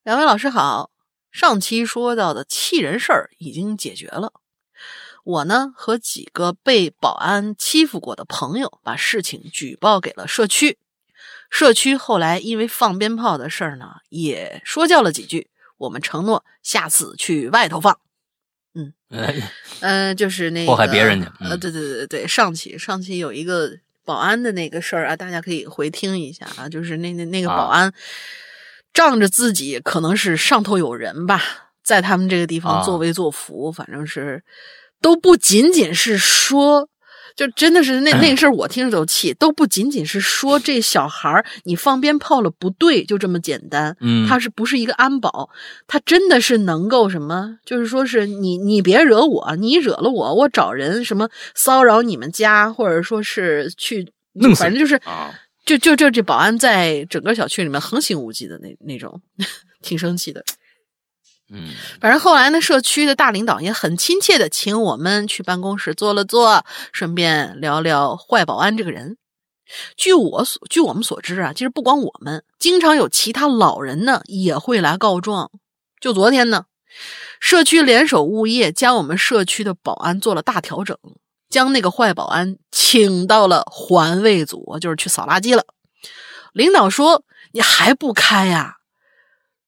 两位老师好。上期说到的气人事儿已经解决了，我呢和几个被保安欺负过的朋友把事情举报给了社区，社区后来因为放鞭炮的事儿呢也说教了几句，我们承诺下次去外头放。嗯，*laughs* 呃，就是那个祸害别人家。呃，对对对对，上期上期有一个保安的那个事儿啊，大家可以回听一下啊。就是那那那个保安仗着自己可能是上头有人吧，在他们这个地方作威作福，反正是都不仅仅是说。就真的是那 *clears throat* 那个事儿，我听着都气。都不仅仅是说这小孩儿你放鞭炮了不对，就这么简单。嗯，他是不是一个安保？他真的是能够什么？就是说是你你别惹我，你惹了我，我找人什么骚扰你们家，或者说是去，反正就是就就就这保安在整个小区里面横行无忌的那那种，*laughs* 挺生气的。嗯，反正后来呢，社区的大领导也很亲切的请我们去办公室坐了坐，顺便聊聊坏保安这个人。据我所据我们所知啊，其实不光我们，经常有其他老人呢也会来告状。就昨天呢，社区联手物业将我们社区的保安做了大调整，将那个坏保安请到了环卫组，就是去扫垃圾了。领导说：“你还不开呀？”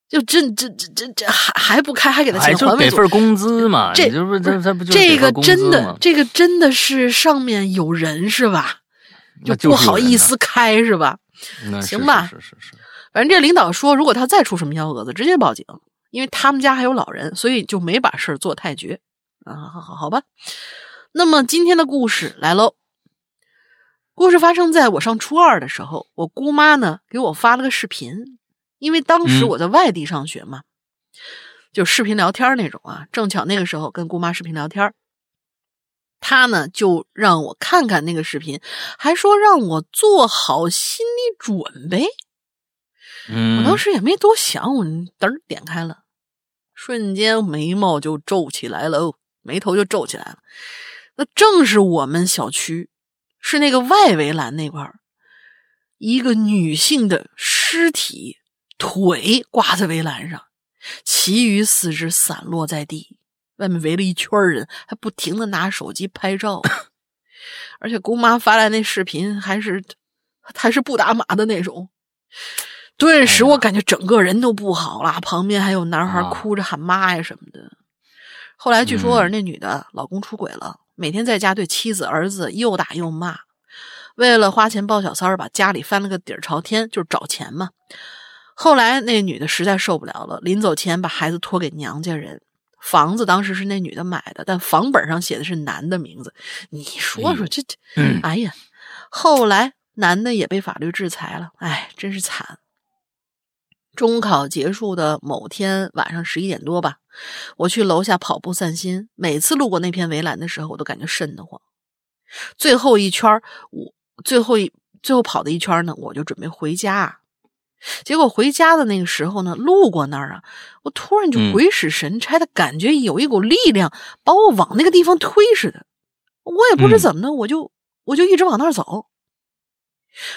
就这这这这这还还不开，还给他钱，还给份工资嘛？这这不这这不就这个真的这个真的是上面有人是吧？就不好意思开是吧？行吧，是是是。反正这领导说，如果他再出什么幺蛾子，直接报警，因为他们家还有老人，所以就没把事做太绝啊。好好好吧。那么今天的故事来喽。故事发生在我上初二的时候，我姑妈呢给我发了个视频。因为当时我在外地上学嘛，就视频聊天那种啊，正巧那个时候跟姑妈视频聊天，她呢就让我看看那个视频，还说让我做好心理准备。嗯，我当时也没多想，我噔点开了，瞬间眉毛就皱起来了哦，眉头就皱起来了。那正是我们小区，是那个外围栏那块儿，一个女性的尸体。腿挂在围栏上，其余四肢散落在地。外面围了一圈人，还不停的拿手机拍照。*clears throat* 而且姑妈发来那视频还是还是不打码的那种。顿时我感觉整个人都不好了，旁边还有男孩哭着喊妈呀什么的。后来据说那女的老公出轨了，每天在家对妻子儿子又打又骂，为了花钱抱小三儿，把家里翻了个底儿朝天，就是找钱嘛。后来那女的实在受不了了，临走前把孩子托给娘家人，房子当时是那女的买的，但房本上写的是男的名字。你说说这这，哎呀，后来男的也被法律制裁了，哎，真是惨。中考结束的某天晚上十一点多吧，我去楼下跑步散心。每次路过那片围栏的时候，我都感觉瘆得慌。最后一圈，我最后一最后跑的一圈呢，我就准备回家。结果回家的那个时候呢，路过那儿啊，我突然就鬼使神差的感觉有一股力量把我往那个地方推似的。我也不知怎么的，我就我就一直往那儿走。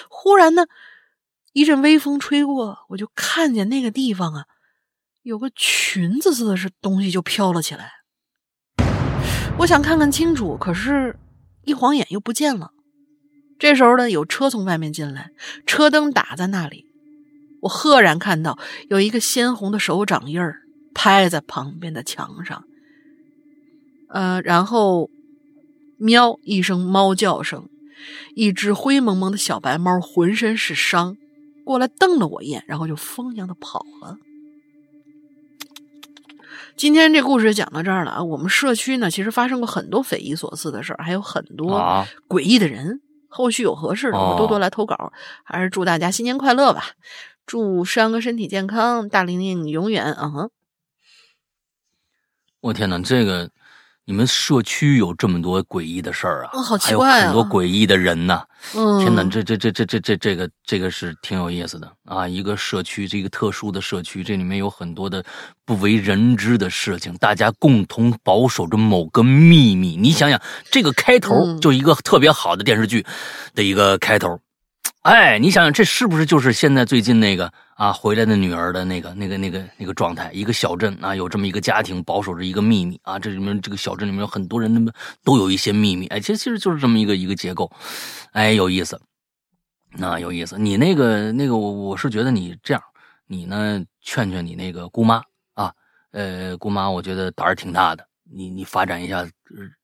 忽然呢。一阵微风吹过，我就看见那个地方啊，有个裙子似的是东西就飘了起来。我想看看清楚，可是，一晃眼又不见了。这时候呢，有车从外面进来，车灯打在那里，我赫然看到有一个鲜红的手掌印儿拍在旁边的墙上。呃，然后，喵一声猫叫声，一只灰蒙蒙的小白猫，浑身是伤。过来瞪了我一眼，然后就疯一样的跑了。今天这故事讲到这儿了啊！我们社区呢，其实发生过很多匪夷所思的事儿，还有很多诡异的人。后续有合适的，我多多来投稿。还是祝大家新年快乐吧！祝山哥身体健康，大玲玲永远嗯哼。我天哪，这个。你们社区有这么多诡异的事儿啊？好奇怪啊！很多诡异的人呐！嗯，天哪，这这这这这这这个这个是挺有意思的啊！一个社区，这个特殊的社区，这里面有很多的不为人知的事情，大家共同保守着某个秘密。你想想，这个开头就一个特别好的电视剧的一个开头。哎，你想想，这是不是就是现在最近那个啊回来的女儿的那个、那个、那个、那个状态？一个小镇啊，有这么一个家庭保守着一个秘密啊，这里面这个小镇里面有很多人，那么都有一些秘密。哎，其实其实就是这么一个一个结构，哎，有意思，那有意思。你那个那个，我我是觉得你这样，你呢劝劝你那个姑妈啊，呃，姑妈，我觉得胆儿挺大的，你你发展一下。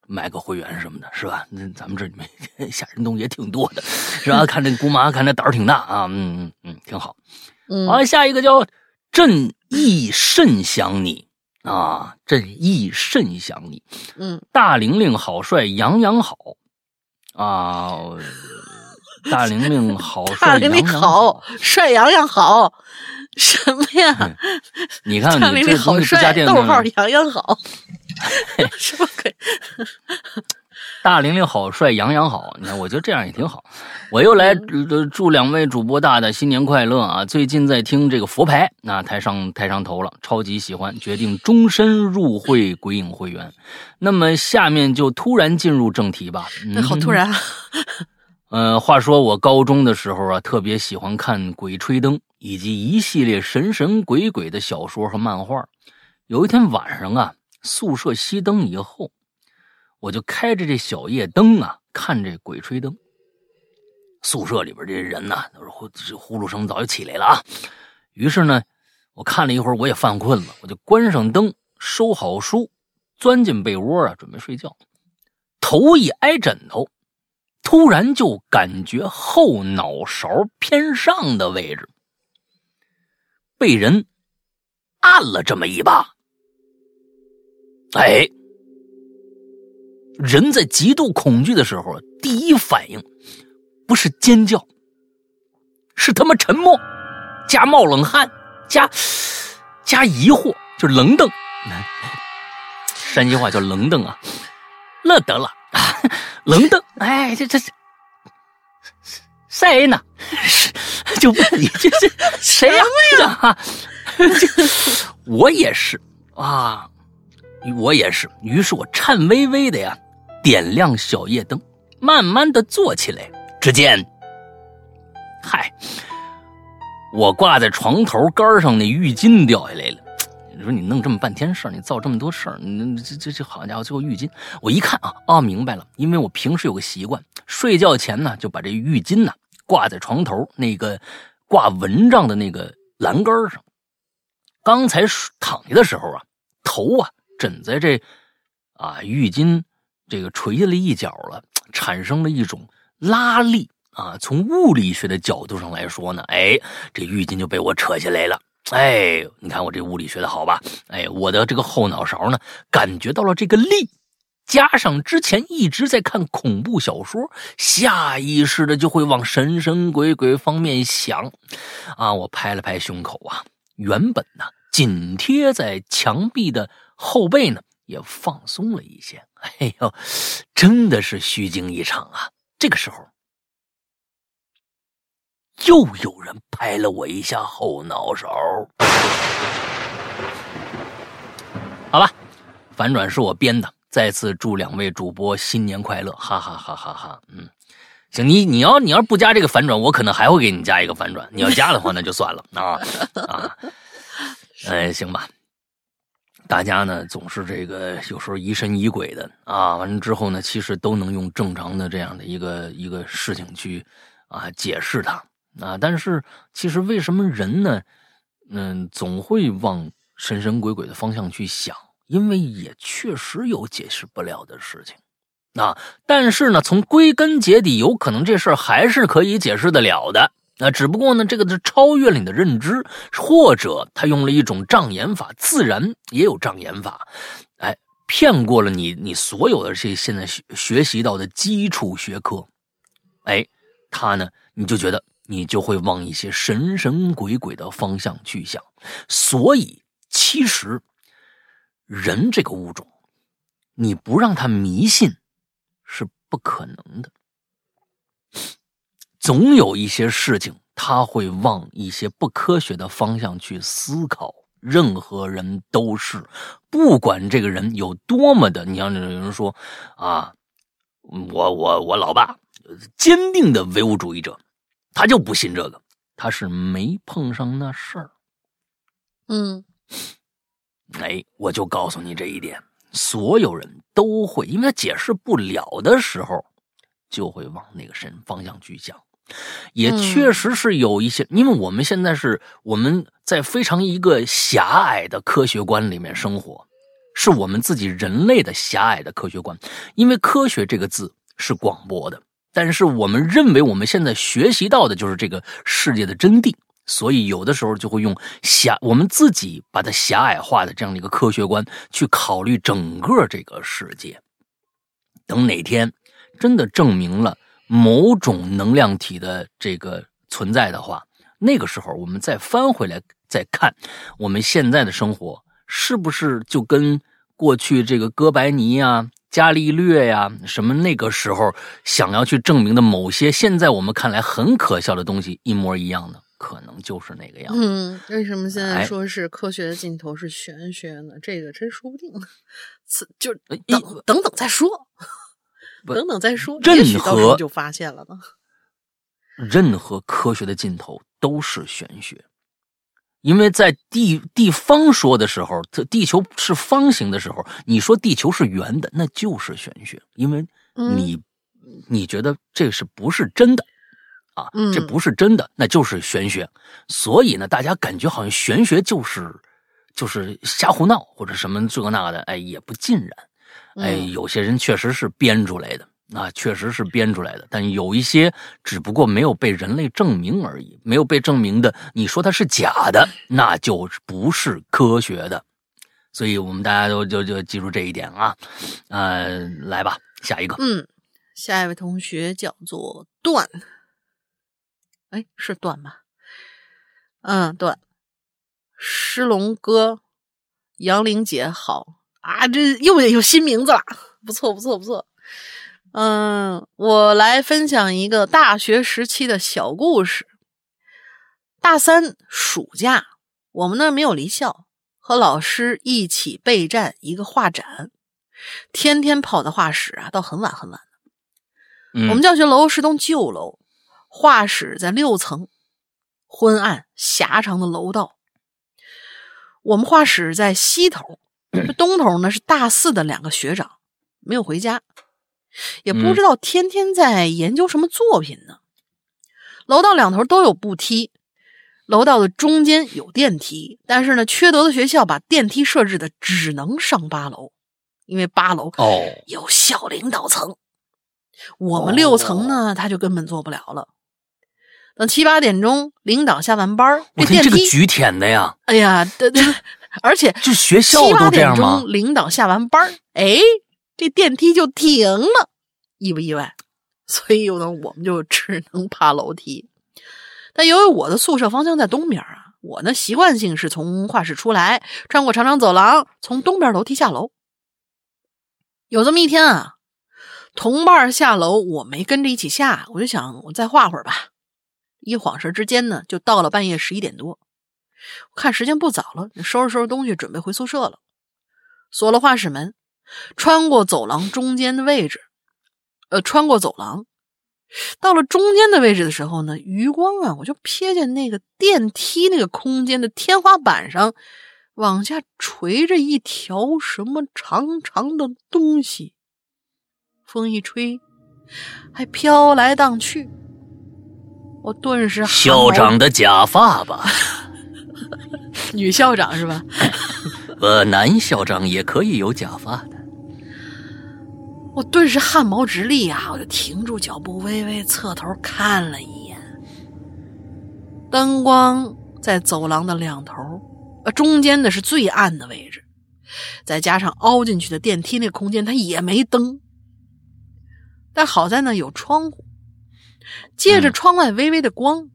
买个会员什么的，是吧？那咱们这里面 *laughs* 吓人东西也挺多的，是吧？看这姑妈，看这胆儿挺大啊，嗯嗯嗯，挺好。完了，下一个叫朕亦甚想你啊，朕亦甚想你。嗯，大玲玲好帅，杨洋好啊，大玲玲好 *laughs* 帅，大玲玲好帅，杨洋好，什么呀？你看，大玲玲好帅，逗号洋洋好。*laughs* 什么鬼？*laughs* 大玲玲好帅，杨洋好。你看，我觉得这样也挺好。我又来祝两位主播大大新年快乐啊！最近在听这个佛牌，那太上太上头了，超级喜欢，决定终身入会鬼影会员。那么下面就突然进入正题吧。那 *laughs* 好突然。呃，话说我高中的时候啊，特别喜欢看《鬼吹灯》以及一系列神神鬼鬼的小说和漫画。有一天晚上啊。宿舍熄灯以后，我就开着这小夜灯啊，看这鬼吹灯。宿舍里边这人呢，都是呼呼噜声早就起来了啊。于是呢，我看了一会儿，我也犯困了，我就关上灯，收好书，钻进被窝啊，准备睡觉。头一挨枕头，突然就感觉后脑勺偏上的位置被人按了这么一把。哎，人在极度恐惧的时候，第一反应不是尖叫，是他妈沉默，加冒冷汗，加加疑惑，就是愣瞪。山西话叫愣瞪啊，乐得了，愣瞪。哎，这这谁呢？就问你这是谁呀？*laughs* 我也是啊。我也是，于是我颤巍巍的呀，点亮小夜灯，慢慢的坐起来。只见，嗨，我挂在床头杆上那浴巾掉下来了。你说你弄这么半天事儿，你造这么多事儿，你这这这好家伙，最后浴巾，我一看啊，哦，明白了，因为我平时有个习惯，睡觉前呢就把这浴巾呢挂在床头那个挂蚊帐的那个栏杆上。刚才躺下的时候啊，头啊枕在这啊浴巾这个垂下来一角了，产生了一种拉力啊。从物理学的角度上来说呢，哎，这浴巾就被我扯下来了。哎，你看我这物理学的好吧？哎，我的这个后脑勺呢，感觉到了这个力。加上之前一直在看恐怖小说，下意识的就会往神神鬼鬼方面想，啊！我拍了拍胸口啊，原本呢紧贴在墙壁的后背呢也放松了一些。*laughs* 哎呦，真的是虚惊一场啊！这个时候，又有人拍了我一下后脑勺。*laughs* 好吧，反转是我编的。再次祝两位主播新年快乐，哈哈哈哈哈！嗯，行，你你要你要不加这个反转，我可能还会给你加一个反转。你要加的话，那就算了啊啊！*laughs* 哎，行吧。大家呢总是这个有时候疑神疑鬼的啊，完了之后呢，其实都能用正常的这样的一个一个事情去啊解释它啊。但是其实为什么人呢，嗯，总会往神神鬼鬼的方向去想？因为也确实有解释不了的事情，啊，但是呢，从归根结底，有可能这事儿还是可以解释得了的。那只不过呢，这个是超越了你的认知，或者他用了一种障眼法，自然也有障眼法，哎，骗过了你，你所有的这现在学学习到的基础学科，哎，他呢，你就觉得你就会往一些神神鬼鬼的方向去想，所以其实。人这个物种，你不让他迷信是不可能的。总有一些事情，他会往一些不科学的方向去思考。任何人都是，不管这个人有多么的，你像有人说啊，我我我老爸坚定的唯物主义者，他就不信这个，他是没碰上那事儿。嗯。哎，我就告诉你这一点，所有人都会，因为他解释不了的时候，就会往那个神方向去想。也确实是有一些，因为我们现在是我们在非常一个狭隘的科学观里面生活，是我们自己人类的狭隘的科学观。因为科学这个字是广博的，但是我们认为我们现在学习到的就是这个世界的真谛。所以，有的时候就会用狭我们自己把它狭隘化的这样的一个科学观去考虑整个这个世界。等哪天真的证明了某种能量体的这个存在的话，那个时候我们再翻回来再看我们现在的生活，是不是就跟过去这个哥白尼呀、伽利略呀什么那个时候想要去证明的某些现在我们看来很可笑的东西一模一样呢？可能就是那个样子。*laughs* 嗯，为什么现在说是科学的尽头是玄学呢？这个真说不定。此就等等等再说，等等再说。任何就发现了呢。任何科学的尽头都是玄学，因为在地地方说的时候，这地球是方形的时候，你说地球是圆的，那就是玄学，因为你你觉得这是不是真的？啊，这不是真的，那就是玄学。所以呢，大家感觉好像玄学就是就是瞎胡闹或者什么这个那的，哎，也不尽然。哎，有些人确实是编出来的，啊，确实是编出来的。但有一些只不过没有被人类证明而已，没有被证明的，你说它是假的，那就不是科学的。所以我们大家都就就记住这一点啊。呃，来吧，下一个。嗯，下一位同学叫做段。哎，是段吧？嗯，段。诗龙哥，杨玲姐好啊！这又有新名字了，不错，不错，不错。嗯，我来分享一个大学时期的小故事。大三暑假，我们那没有离校，和老师一起备战一个画展，天天跑到画室啊，到很晚很晚我们教学楼是栋旧楼。画室在六层，昏暗狭长的楼道。我们画室在西头，东头呢是大四的两个学长，没有回家，也不知道天天在研究什么作品呢。楼道两头都有步梯，楼道的中间有电梯，但是呢，缺德的学校把电梯设置的只能上八楼，因为八楼哦有校领导层，我们六层呢，他就根本做不了了。等七八点钟，领导下完班儿，我电梯，天这个局舔的呀，哎呀，对对，而且就学校都这样吗点钟，？领导下完班儿，哎，这电梯就停了，意不意外？所以呢，我们就只能爬楼梯。但由于我的宿舍方向在东边啊，我呢习惯性是从画室出来，穿过长长走廊，从东边楼梯下楼。有这么一天啊，同伴下楼，我没跟着一起下，我就想我再画会儿吧。一晃神之间呢，就到了半夜十一点多。我看时间不早了，收拾收拾东西，准备回宿舍了。锁了画室门，穿过走廊中间的位置，呃，穿过走廊，到了中间的位置的时候呢，余光啊，我就瞥见那个电梯那个空间的天花板上，往下垂着一条什么长长的东西，风一吹，还飘来荡去。我顿时校长的假发吧？*laughs* 女校长是吧？*laughs* 呃，男校长也可以有假发的。我顿时汗毛直立啊！我就停住脚步，微微侧头看了一眼。灯光在走廊的两头，呃，中间的是最暗的位置，再加上凹进去的电梯那空间，它也没灯。但好在呢，有窗户，借着窗外微微的光，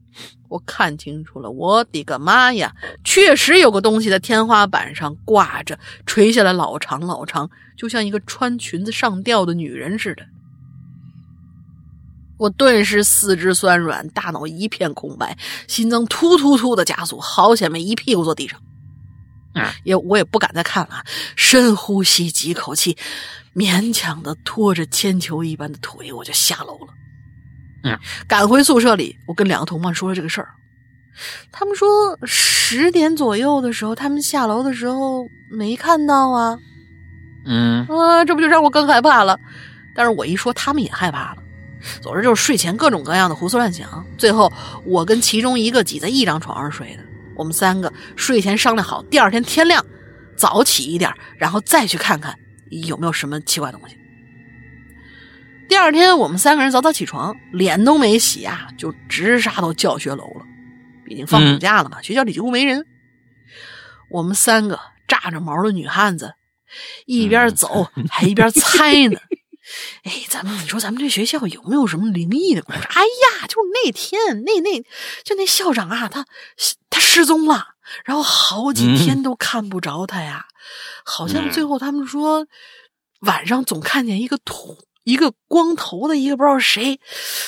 我看清楚了。我的个妈呀！确实有个东西在天花板上挂着，垂下来老长老长，就像一个穿裙子上吊的女人似的。我顿时四肢酸软，大脑一片空白，心脏突突突的加速，好险没一屁股坐地上。嗯，也我也不敢再看了，深呼吸几口气，勉强的拖着铅球一般的腿，我就下楼了。嗯，赶回宿舍里，我跟两个同伴说了这个事儿。他们说十点左右的时候，他们下楼的时候没看到啊。嗯，啊，这不就让我更害怕了？但是我一说，他们也害怕了。总之就是睡前各种各样的胡思乱想。最后，我跟其中一个挤在一张床上睡的。我们三个睡前商量好，第二天天亮早起一点，然后再去看看有没有什么奇怪东西。第二天，我们三个人早早起床，脸都没洗啊，就直杀到教学楼了。毕竟放暑假了嘛，学校里几乎没人。我们三个炸着毛的女汉子，一边走还一边猜呢。*laughs* 哎，咱们你说咱们这学校有没有什么灵异的故事？哎呀，就是那天那那就那校长啊，他他失踪了，然后好几天都看不着他呀。好像最后他们说晚上总看见一个头一个光头的一个不知道谁，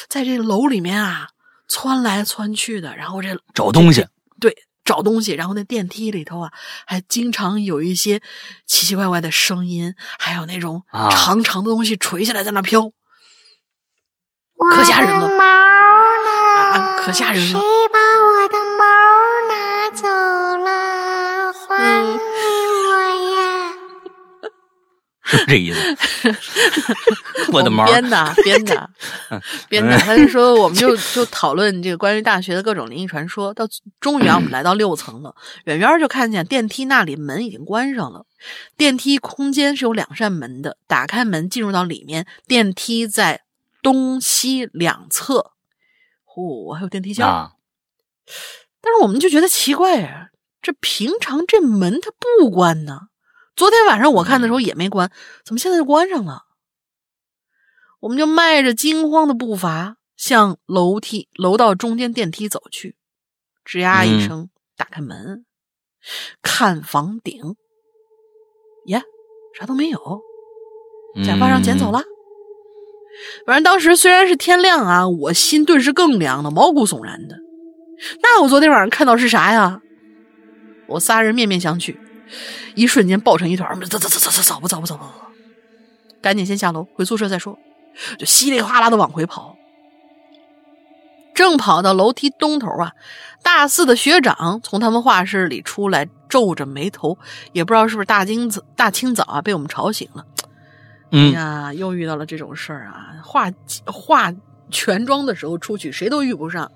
在这楼里面啊窜来窜去的，然后这找东西。对。找东西，然后那电梯里头啊，还经常有一些奇奇怪怪的声音，还有那种啊长长的东西垂下来在那飘，我可吓人了的毛呢？啊，可吓人了谁了。把我的毛拿走了？还嗯给我呀！是不是这意思？*laughs* 我的妈，编的 *laughs* 编的编的，他就说我们就就讨论这个关于大学的各种灵异传说。到终于啊，我们来到六层了，远远就看见电梯那里门已经关上了。电梯空间是有两扇门的，打开门进入到里面，电梯在东西两侧。嚯、还有电梯间。啊，但是我们就觉得奇怪啊，这平常这门它不关呢。昨天晚上我看的时候也没关，怎么现在就关上了？我们就迈着惊慌的步伐向楼梯楼道中间电梯走去，吱呀一声，打开门，看房顶，耶，啥都没有，假发让捡走了。了。反正当时虽然是天亮啊，我心顿时更凉了，毛骨悚然的。那我昨天晚上看到是啥呀？我仨人面面相觑，一瞬间抱成一团儿，走走走走走走不走不走不走，赶紧先下楼回宿舍再说，就稀里哗啦的往回跑。正跑到楼梯东头啊，大四的学长从他们画室里出来，皱着眉头，也不知道是不是大清早大清早啊被我们吵醒了。哎嗯，呀，又遇到了这种事儿啊！画画全妆的时候出去，谁都遇不上。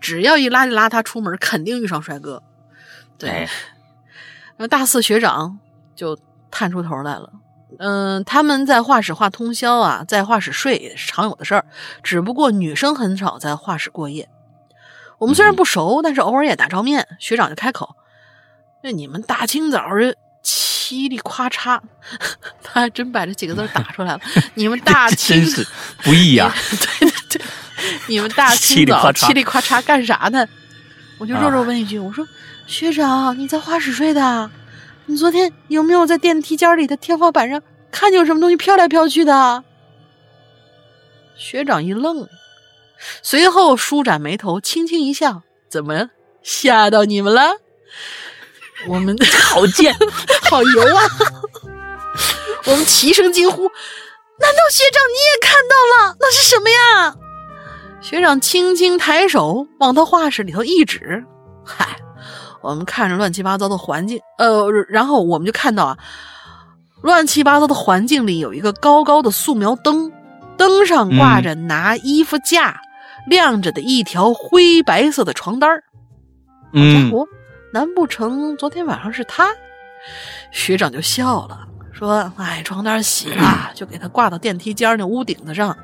只要一邋里邋遢出门，肯定遇上帅哥。对，哎然后大四学长就探出头来了。嗯，他们在画室画通宵啊，在画室睡也是常有的事儿，只不过女生很少在画室过夜。我们虽然不熟，但是偶尔也打照面。学长就开口：“那你们大清早的嘁里咔嚓，*laughs* 他还真把这几个字打出来了。*laughs* 你们大清真是不易呀、*laughs* 对对对，你们大清早嘁里咔嚓嘁里咔嚓干啥呢？我就弱弱问一句，我说学长，你在画室睡的啊？你昨天有没有在电梯间里的天花板上看见有什么东西飘来飘去的？学长一愣，随后舒展眉头，轻轻一笑：“怎么吓到你们了？我们 *laughs* 好贱！好油啊！”我们齐声惊呼：“难道学长你也看到了？那是什么呀？”学长轻轻抬手往他画室里头一指：“嗨，我们看着乱七八糟的环境，呃，然后我们就看到啊，乱七八糟的环境里有一个高高的素描灯，灯上挂着拿衣服架、晾着的一条灰白色的床单儿。好家嗯，伙，难不成昨天晚上是他？学长就笑了，说：“哎，床单洗了，就给他挂到电梯间那屋顶子上。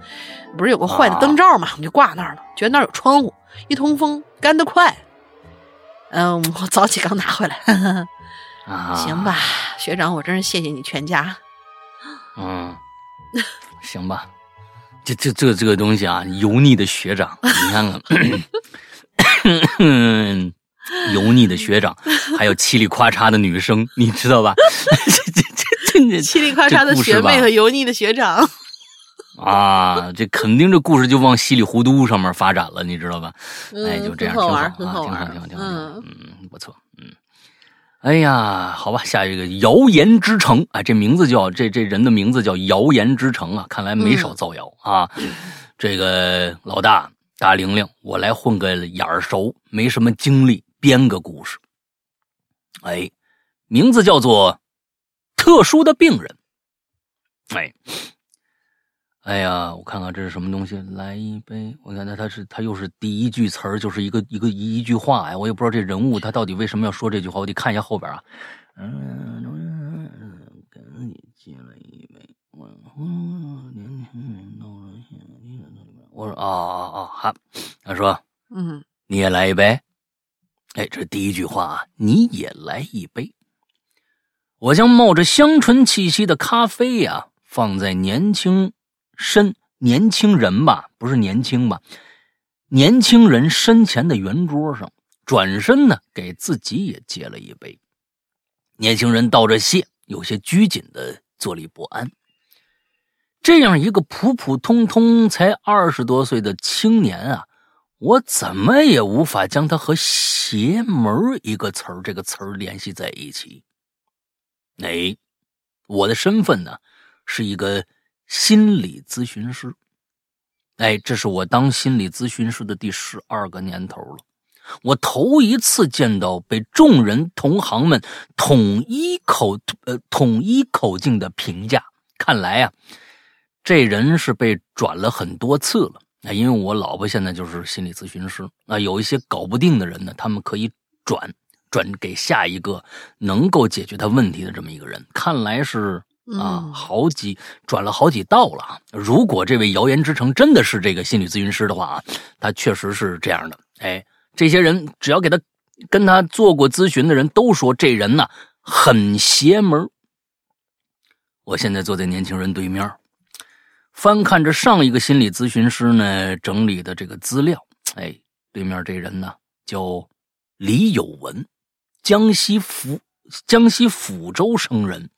不是有个坏的灯罩嘛，我们就挂那儿了。觉得那儿有窗户，一通风，干得快。嗯，我早起刚拿回来。*laughs* 啊，行吧，学长，我真是谢谢你全家。嗯，行吧，这这这这个东西啊，油腻的学长，你看看，*coughs* 油腻的学长，还有嘁里咔嚓的女生，你知道吧？*laughs* 这这这这嘁里咔嚓的学妹和油腻的学长，啊，这肯定这故事就往稀里糊涂上面发展了，你知道吧？哎，就这样，挺好挺好，玩，挺好，挺好，嗯，嗯，不错，嗯。哎呀，好吧，下一个谣言之城，哎，这名字叫这这人的名字叫谣言之城啊，看来没少造谣啊。这个老大大玲玲，我来混个眼儿熟，没什么经历，编个故事。哎，名字叫做特殊的病人。哎，哎呀，我看看这是什么东西，来一杯。我看他他是他又是第一句词儿，就是一个一个一一句话呀，我也不知道这人物他到底为什么要说这句话，我得看一下后边啊。嗯，跟你接了一杯，我年轻人到了夏天的里面，我说啊啊啊哈，他说嗯你也来一杯。哎，这是第一句话啊，你也来一杯。我将冒着香醇气息的咖啡呀、放在年轻身年轻人吧，不是年轻吧，年轻人身前的圆桌上，转身呢给自己也接了一杯。年轻人道着谢，有些拘谨的坐立不安。这样一个普普通通才二十多岁的青年啊，我怎么也无法将他和邪门一个词儿这个词儿联系在一起。哎，我的身份呢是一个心理咨询师。哎，这是我当心理咨询师的第十二个年头了。我头一次见到被众人同行们统一口呃统一口径的评价，看来啊，这人是被转了很多次了。啊，因为我老婆现在就是心理咨询师，啊，有一些搞不定的人呢，他们可以转转给下一个能够解决他问题的这么一个人。看来是啊，嗯好几转了好几道了啊。如果这位谣言之城真的是这个心理咨询师的话啊，他确实是这样的。哎，这些人只要给他跟他做过咨询的人都说这人呢很邪门。我现在坐在年轻人对面，翻看着上一个心理咨询师呢整理的这个资料。哎，对面这人呢叫李有文，江西福江西抚州生人，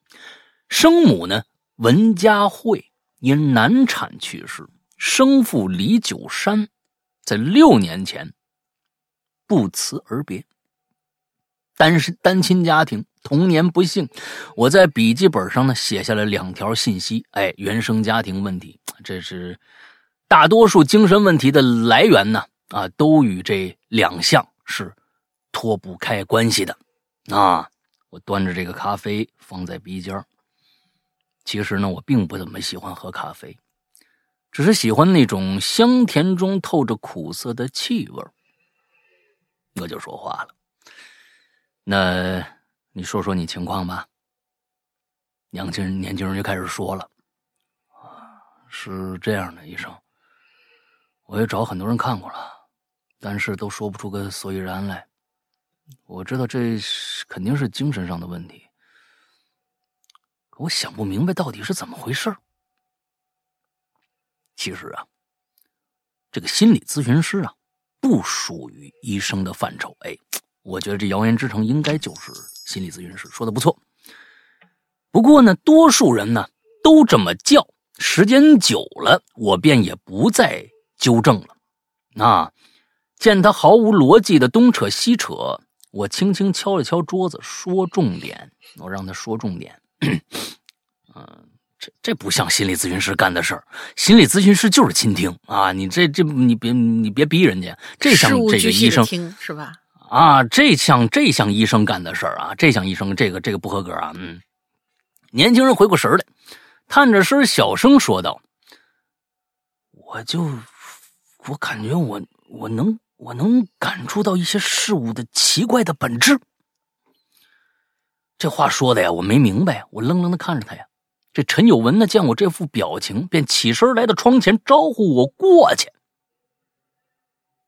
生母呢文佳慧因难产去世，生父李九山在六年前不辞而别。单身单亲家庭，童年不幸。我在笔记本上呢写下了两条信息，哎，原生家庭问题，这是大多数精神问题的来源呢，啊，都与这两项是脱不开关系的。啊，我端着这个咖啡放在鼻尖儿其实呢，我并不怎么喜欢喝咖啡，只是喜欢那种香甜中透着苦涩的气味我就说话了，那你说说你情况吧。年轻人，年轻人就开始说了，啊，是这样的，医生，我也找很多人看过了，但是都说不出个所以然来。我知道这肯定是精神上的问题，我想不明白到底是怎么回事其实啊，这个心理咨询师啊，不属于医生的范畴。哎，我觉得这谣言之城应该就是心理咨询师，说的不错。不过呢，多数人呢都这么叫，时间久了，我便也不再纠正了。那见他毫无逻辑的东扯西扯，我轻轻敲了敲桌子，说重点。我让他说重点。嗯，*clears throat* 这这不像心理咨询师干的事儿。心理咨询师就是倾听啊！你这这你别你别逼人家，这像这个医生是吧？啊，这像这像医生干的事儿啊！这像医生这个这个不合格啊！嗯。年轻人回过神来，探着身小声说道：“我就我感觉我我能我能感触到一些事物的奇怪的本质。”这话说的呀，我没明白，我愣愣的看着他呀。这陈有文呢，见我这副表情，便起身来到窗前招呼我过去。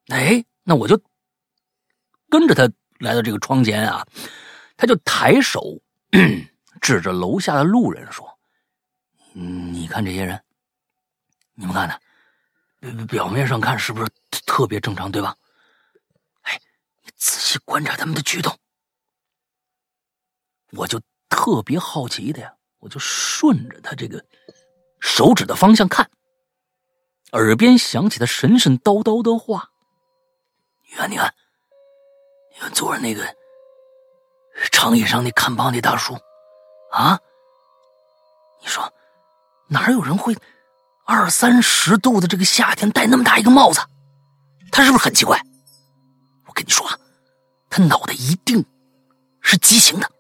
哎，那我就跟着他来到这个窗前啊，他就抬手。*clears throat* 指着楼下的路人说：“你看这些人，你们看呢？表表面上看是不是特别正常，对吧？哎，你仔细观察他们的举动。我就特别好奇的呀，我就顺着他这个手指的方向看，耳边响起他神神叨叨的话：‘你看，你看，你看，昨儿那个长椅上那看榜那大叔。’”啊！你说，哪有人会二三十度的这个夏天戴那么大一个帽子？他是不是很奇怪？我跟你说啊，他脑袋一定是畸形的。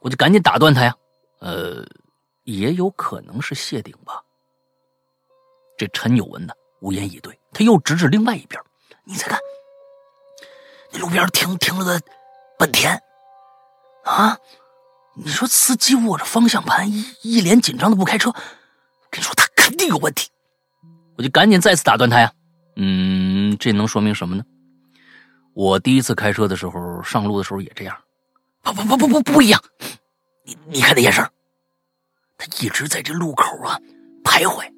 我就赶紧打断他呀。呃，也有可能是谢顶吧。这陈有文呢，无言以对。他又指指另外一边，你再看，那路边停停了个本田，啊！你说司机握着方向盘，一一脸紧张的不开车，跟你说他肯定有问题，我就赶紧再次打断他呀。嗯，这能说明什么呢？我第一次开车的时候，上路的时候也这样。不不不不不不一样，你你看那眼神，他一直在这路口啊徘徊，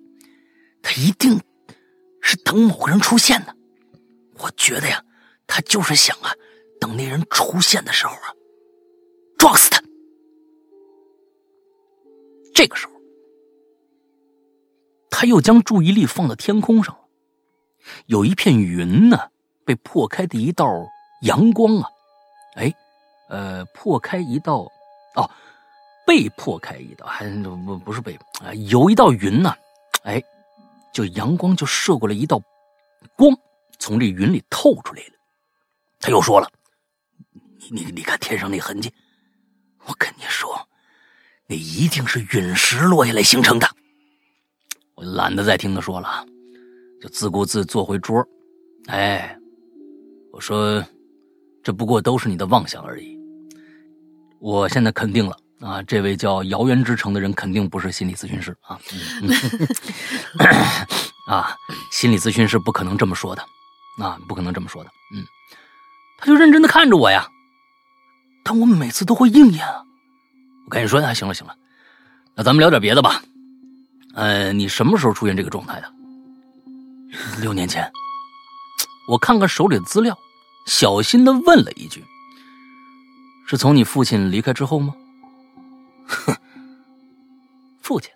他一定是等某个人出现的。我觉得呀，他就是想啊，等那人出现的时候啊，撞死他。这个时候，他又将注意力放到天空上了。有一片云呢，被破开的一道阳光啊，哎，呃，破开一道，哦，被破开一道，还不不是被啊，有一道云呢，哎，就阳光就射过来一道光，从这云里透出来了。他又说了：“你你你看天上那痕迹，我跟你说。”那一定是陨石落下来形成的。我懒得再听他说了，就自顾自坐回桌。哎，我说，这不过都是你的妄想而已。我现在肯定了啊，这位叫遥远之城的人肯定不是心理咨询师啊。*coughs* 啊，心理咨询师不可能这么说的，啊，不可能这么说的。嗯，他就认真的看着我呀，但我每次都会应验啊。我赶紧说，那行了行了，那咱们聊点别的吧。呃，你什么时候出现这个状态的？六年前。我看看手里的资料，小心的问了一句：“是从你父亲离开之后吗？”哼，*laughs* 父亲？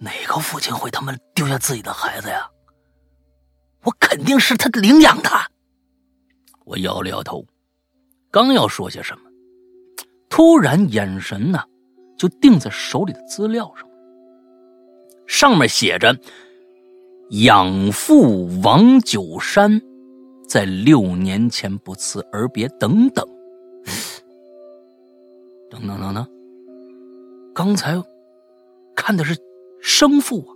哪个父亲会他妈丢下自己的孩子呀？我肯定是他领养的。我摇了摇头，刚要说些什么。突然，眼神呢，就定在手里的资料上，上面写着“养父王九山在六年前不辞而别”等等，等等等等。刚才看的是生父啊，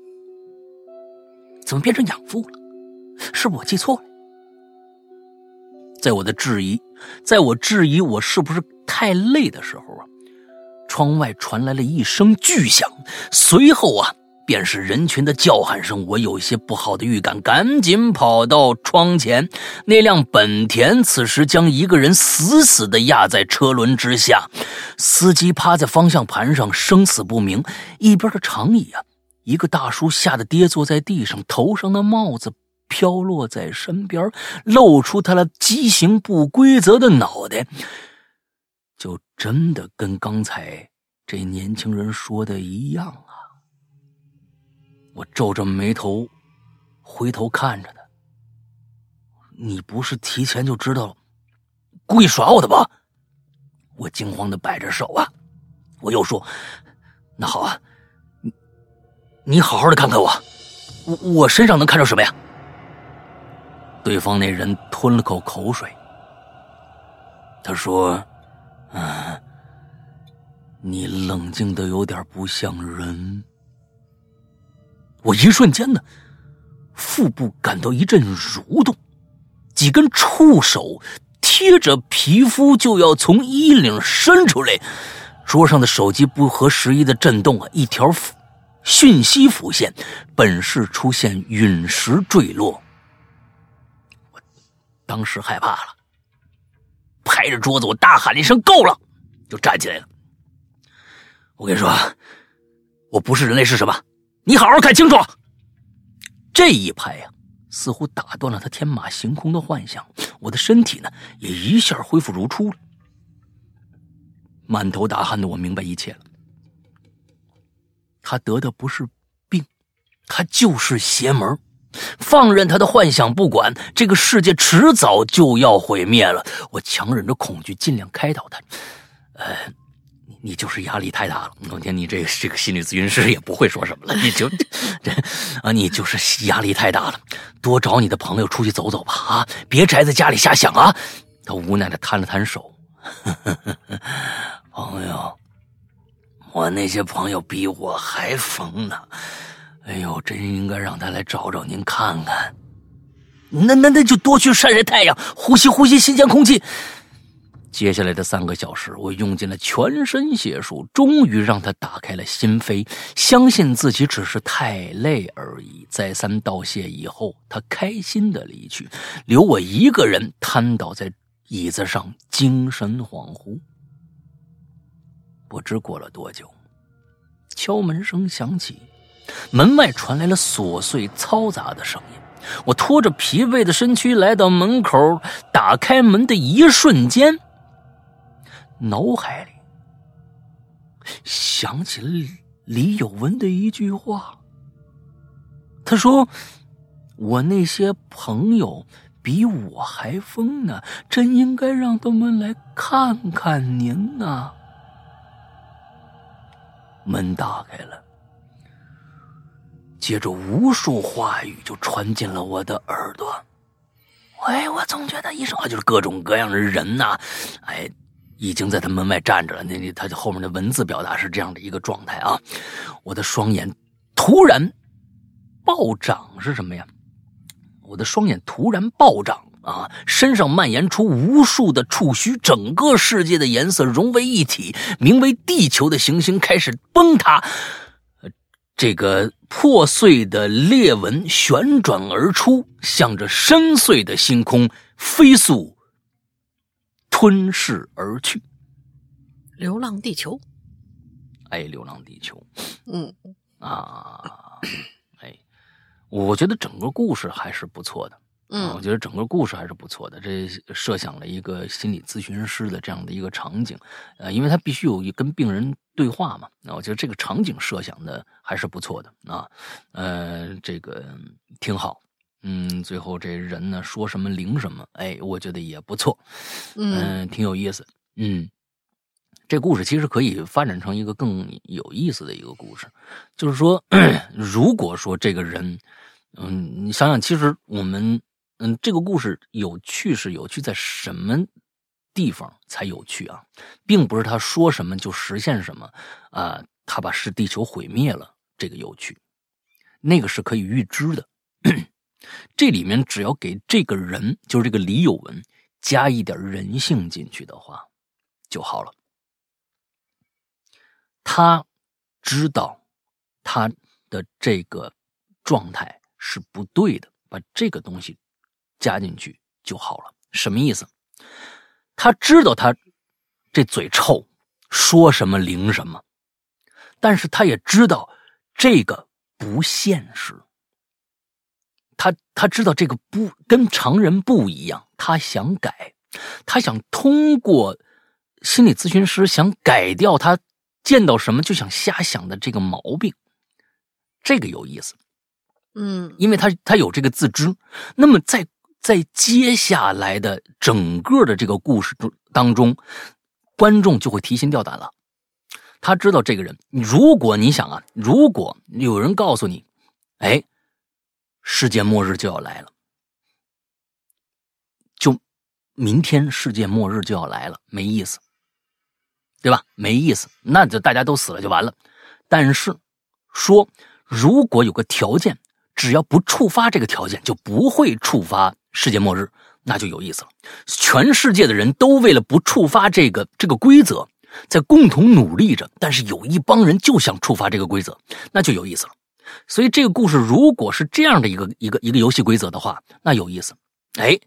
怎么变成养父了？是不是我记错了？在我的质疑，在我质疑我是不是太累的时候啊，窗外传来了一声巨响，随后啊。便是人群的叫喊声，我有些不好的预感，赶紧跑到窗前。那辆本田此时将一个人死死地压在车轮之下，司机趴在方向盘上，生死不明。一边的长椅啊，一个大叔吓得跌坐在地上，头上的帽子飘落在身边，露出他那畸形不规则的脑袋，就真的跟刚才这年轻人说的一样。我皱着眉头，回头看着他。你不是提前就知道，故意耍我的吧？我惊慌的摆着手啊。我又说：“那好啊，你你好好的看看我，我我身上能看着什么呀？”对方那人吞了口口水，他说：“嗯，你冷静的有点不像人。”我一瞬间呢，腹部感到一阵蠕动，几根触手贴着皮肤就要从衣领伸出来。桌上的手机不合时宜的震动啊，一条讯息浮现，本是出现陨石坠落。我当时害怕了，拍着桌子，我大喊了一声“够了”，就站起来了。我跟你说，我不是人类是什么？你好好看清楚，这一拍呀，似乎打断了他天马行空的幻想。我的身体呢，也一下恢复如初了。满头大汗的我明白一切了，他得的不是病，他就是邪门。放任他的幻想不管，这个世界迟早就要毁灭了。我强忍着恐惧，尽量开导他，呃。你就是压力太大了，我天，你这个这个心理咨询师也不会说什么了，你就 *laughs* 这啊，你就是压力太大了，多找你的朋友出去走走吧，啊，别宅在家里瞎想啊。他无奈的摊了摊手，*laughs* 朋友，我那些朋友比我还疯呢，哎呦，真应该让他来找找您看看。那那那就多去晒晒太阳，呼吸呼吸新鲜空气。接下来的三个小时，我用尽了全身解数，终于让他打开了心扉，相信自己只是太累而已。再三道谢以后，他开心的离去，留我一个人瘫倒在椅子上，精神恍惚。不知过了多久，敲门声响起，门外传来了琐碎嘈杂的声音。我拖着疲惫的身躯来到门口，打开门的一瞬间。脑海里想起了李有文的一句话，他说：“我那些朋友比我还疯呢，真应该让他们来看看您呐。”门打开了，接着无数话语就传进了我的耳朵。喂，我总觉得一说话就是各种各样的人呐，哎。已经在他门外站着了，那那他后面的文字表达是这样的一个状态啊！我的双眼突然暴涨是什么呀？我的双眼突然暴涨啊！身上蔓延出无数的触须，整个世界的颜色融为一体，名为地球的行星开始崩塌，这个破碎的裂纹旋转而出，向着深邃的星空飞速。吞噬而去，流浪地球，哎，流浪地球，嗯啊，哎，我觉得整个故事还是不错的，嗯，我觉得整个故事还是不错的。这设想了一个心理咨询师的这样的一个场景，呃，因为他必须有一跟病人对话嘛，那我觉得这个场景设想的还是不错的啊，呃，这个挺好。嗯，最后这人呢说什么灵什么，哎，我觉得也不错，嗯，挺有意思。嗯，这故事其实可以发展成一个更有意思的一个故事，就是说，*clears throat* 如果说这个人，嗯，你想想，其实我们，嗯，这个故事有趣是有趣在什么地方才有趣啊，并不是他说什么就实现什么啊，他把是地球毁灭了，这个有趣，那个是可以预知的。*clears throat* 这里面只要给这个人，就是这个李有文，加一点人性进去的话，就好了。他知道他的这个状态是不对的，把这个东西加进去就好了。什么意思？他知道他这嘴臭，说什么灵什么，但是他也知道这个不现实。他他知道这个不跟常人不一样，他想改，他想通过心理咨询师想改掉他见到什么就想瞎想的这个毛病，这个有意思，嗯因为他他有这个自知。那么在在接下来的整个的这个故事中当中，观众就会提心吊胆了。他知道这个人，如果你想啊，如果有人告诉你，哎。世界末日就要来了，就明天世界末日就要来了，没意思，对吧？没意思，那就大家都死了就完了。但是说，如果有个条件，只要不触发这个条件，就不会触发世界末日，那就有意思了。全世界的人都为了不触发这个这个规则，在共同努力着，但是有一帮人就想触发这个规则，那就有意思了。所以这个故事如果是这样的一个一个一个游戏规则的话，那有意思。哎，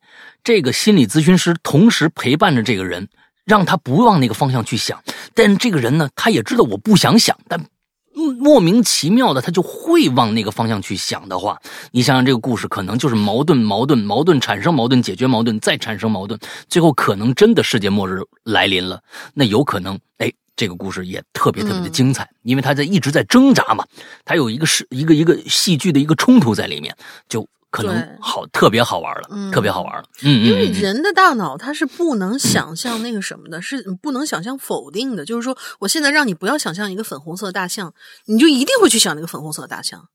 这个心理咨询师同时陪伴着这个人，让他不往那个方向去想。但这个人呢，他也知道我不想想，但莫名其妙的他就会往那个方向去想的话，你想想这个故事可能就是矛盾，矛盾，矛盾产生矛盾，解决矛盾，再产生矛盾，最后可能真的世界末日来临了。那有可能，哎。这个故事也特别特别的精彩，因为他在一直在挣扎嘛，他有一个是一个一个戏剧的一个冲突在里面，就可能好特别好玩了，特别好玩了。嗯，因为人的大脑它是不能想象那个什么的，是不能想象否定的。就是说，我现在让你不要想象一个粉红色大象，你就一定会去想那个粉红色大象。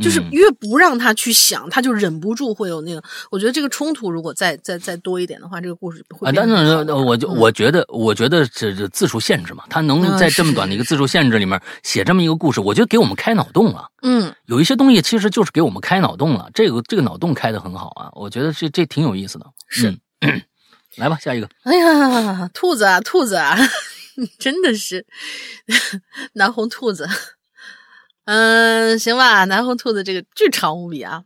就是越不让他去想，他就忍不住会有那个。我觉得这个冲突如果再再再多一点的话，这个故事会。啊，但是我就我觉得，我觉得这这字数限制嘛，他能在这么短的一个字数限制里面写这么一个故事，我觉得给我们开脑洞了。嗯，有一些东西其实就是给我们开脑洞了。这个这个脑洞开的很好啊，我觉得这这挺有意思的。是，*clears throat* 来吧，下一个。哎呀，兔子啊，兔子啊，*laughs* 真的是 *laughs* 南红兔子。嗯，行吧，南红兔子这个巨长无比啊。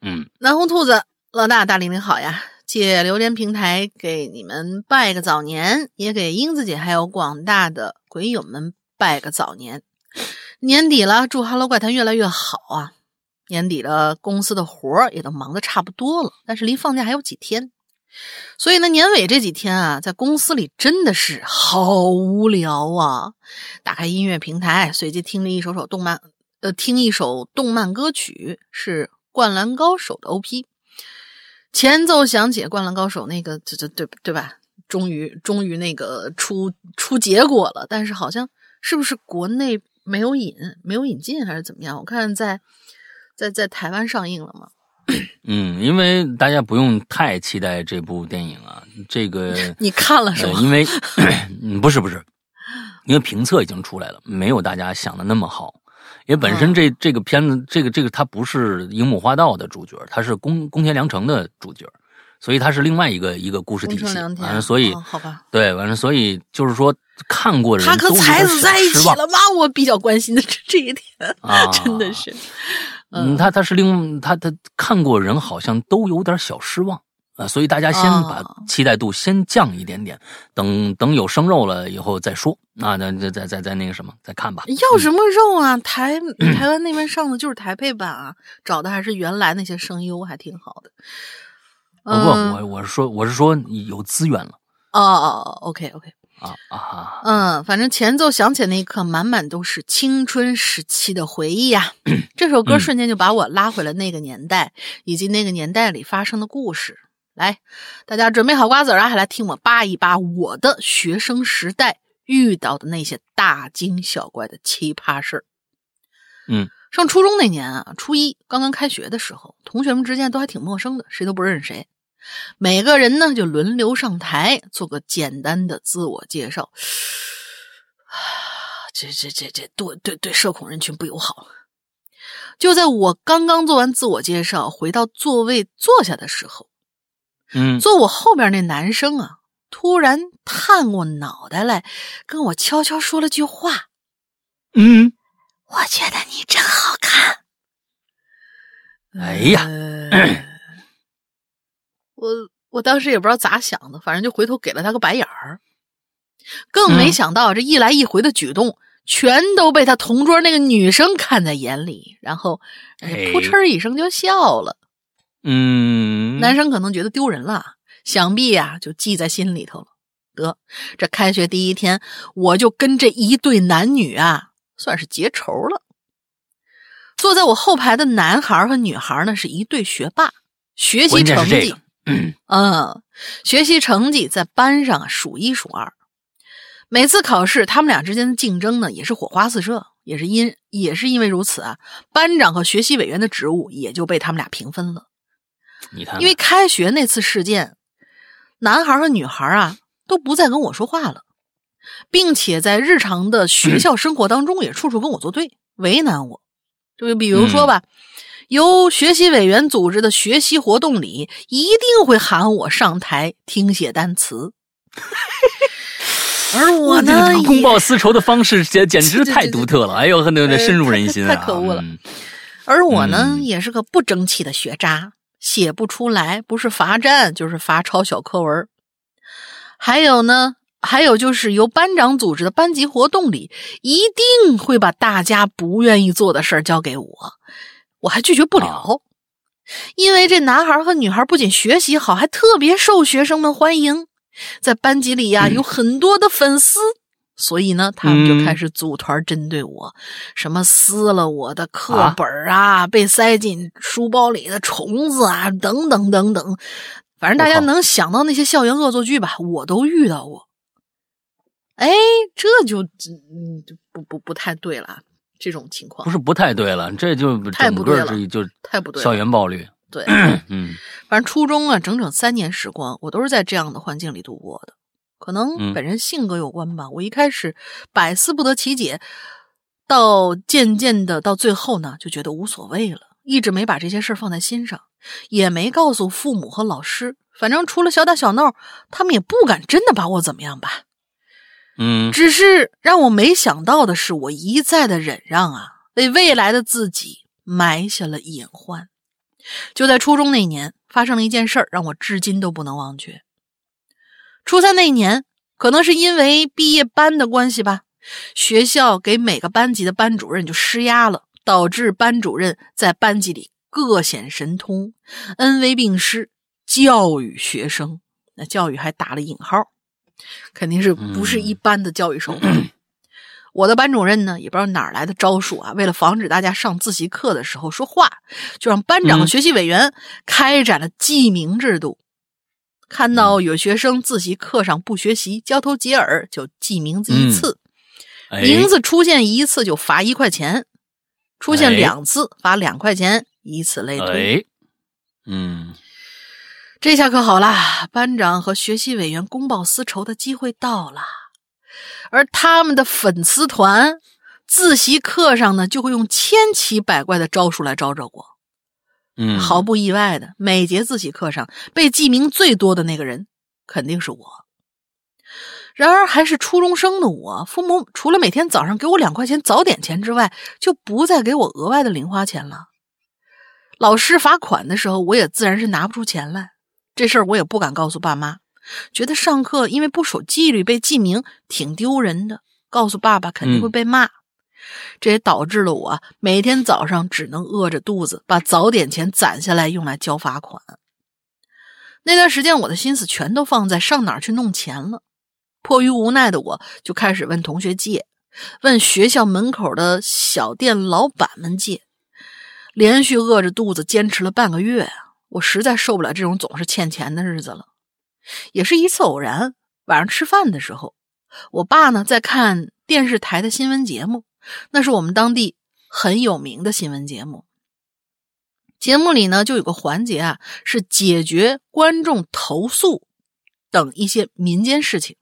嗯，南红兔子老大大玲玲好呀，借榴莲平台给你们拜个早年，也给英子姐还有广大的鬼友们拜个早年。年底了，祝 Hello 怪谈越来越好啊！年底了，公司的活儿也都忙得差不多了，但是离放假还有几天。所以呢，年尾这几天啊，在公司里真的是好无聊啊！打开音乐平台，随机听了一首首动漫，呃，听一首动漫歌曲，是《灌篮高手》的 OP。前奏响起，《灌篮高手》那个，这这对对吧？终于终于那个出出结果了，但是好像是不是国内没有引，没有引进还是怎么样？我看在在在台湾上映了嘛。*clears throat* 嗯，因为大家不用太期待这部电影啊，这个 *laughs* 你看了是吗？因为 *clears throat* 嗯，不是不是，因为评测已经出来了，没有大家想的那么好。因为本身这这个片子，这个这个它不是樱木花道的主角，它是宫宫田良成的主角，所以它是另外一个一个故事体系。完了，所以好吧，对，完了，所以就是说看过人他和才子在一起了吗？我比较关心的是这一点啊，真的是。嗯，他他是另他他看过人好像都有点小失望啊，所以大家先把期待度先降一点点，等等有生肉了以后再说啊，那再再再再那个什么再看吧。要什么肉啊？*clears throat* 台台湾那边上的就是台配版啊，找的还是原来那些声优，还挺好的。不，我我是说我是说有资源了。哦哦哦，OK OK。啊啊，嗯，反正前奏响起那一刻，满满都是青春时期的回忆呀。*clears throat* 这首歌瞬间就把我拉回了那个年代，以及那个年代里发生的故事。来，大家准备好瓜子啊，来听我扒一扒我的学生时代遇到的那些大惊小怪的奇葩事儿。嗯，上初中那年啊，初一刚刚开学的时候，同学们之间都还挺陌生的，谁都不认识谁。每个人呢就轮流上台做个简单的自我介绍，*sighs* 啊，这这这这对对对社恐人群不友好。就在我刚刚做完自我介绍，回到座位坐下的时候，嗯，坐我后边那男生啊，突然探过脑袋来，跟我悄悄说了句话嗯，：“我觉得你真好看。”哎呀呃 *clears throat* 我我当时也不知道咋想的，反正就回头给了他个白眼儿。更没嗯想到这一来一回的举动，全都被他同桌那个女生看在眼里，然后扑哎哧一声就笑了。嗯，男生可能觉得丢人了，想必呀、就记在心里头了。得，这开学第一天，我就跟这一对男女啊，算是结仇了。坐在我后排的男孩和女孩呢，是一对学霸，学习成绩，这个嗯嗯，学习成绩在班上啊数一数二。每次考试，他们俩之间的竞争呢，也是火花四射，也是因也是因为如此啊，班长和学习委员的职务也就被他们俩平分了。你看看，因为开学那次事件，男孩和女孩啊都不再跟我说话了，并且在日常的学校生活当中也处处跟我作对，为难我。就比如说吧，由学习委员组织的学习活动里，一定会喊我上台听写单词。而我呢，公报私仇的方式简 *laughs* 简直太独特了，哎呦，那那呃深入人心啊，太可恶了嗯而我呢，嗯也是个不争气的学渣，写不出来，不是罚站就是罚抄小课文。还有呢，还有就是由班长组织的班级活动里，一定会把大家不愿意做的事儿交给我，我还拒绝不了。因为这男孩和女孩不仅学习好，还特别受学生们欢迎，在班级里呀、有很多的粉丝，所以呢，他们就嗯。开始组团针对我，什么撕了我的课本啊，被塞进书包里的虫子啊，等等等等，反正大家能想到那些校园恶作剧吧，我都遇到过。哎，这就嗯就不不不太对了，这种情况不是不太对了，这就整太不对了就太不对了。校园暴力，对，*clears throat* 嗯反正初中啊，整整三年时光，我都是在这样的环境里度过的。可能嗯本人性格有关吧，我一开始百思不得其解，到渐渐的到最后呢，就觉得无所谓了，一直没把这些事儿放在心上，也没告诉父母和老师。反正除了小打小闹，他们也不敢真的把我怎么样吧。嗯只是让我没想到的是，我一再的忍让啊，为未来的自己埋下了隐患。就在初中那年，发生了一件事儿，让我至今都不能忘却。初三那年，可能是因为毕业班的关系吧，学校给每个班级的班主任就施压了，导致班主任在班级里各显神通，恩威并施，教育学生。那教育还打了引号，肯定是不是一般的教育手段。我的班主任呢，也不知道哪儿来的招数啊，为了防止大家上自习课的时候说话，就让班长学习委员开展了记名制度。看到有学生自习课上不学习，交头接耳，就记名字一次，哎。名字出现一次就罚一块钱，出现哎。两次罚两块钱，以此类推。哎，嗯这下可好啦，班长和学习委员公报私仇的机会到了，而他们的粉丝团自习课上呢，就会用千奇百怪的招数来招惹我。嗯，毫不意外的，每节自习课上被记名最多的那个人肯定是我。然而，还是初中生的我，父母除了每天早上给我两块钱早点钱之外，就不再给我额外的零花钱了。老师罚款的时候，我也自然是拿不出钱来。这事儿我也不敢告诉爸妈，觉得上课因为不守纪律被记名挺丢人的，告诉爸爸肯定会被骂。这也导致了我每天早上只能饿着肚子把早点钱攒下来用来交罚款。那段时间，我的心思全都放在上哪儿去弄钱了。迫于无奈的我，就开始问同学借，问学校门口的小店老板们借。连续饿着肚子坚持了半个月啊，我实在受不了这种总是欠钱的日子了。也是一次偶然，晚上吃饭的时候，我爸呢在看电视台的新闻节目，那是我们当地很有名的新闻节目。节目里呢就有个环节啊，是解决观众投诉等一些民间事情，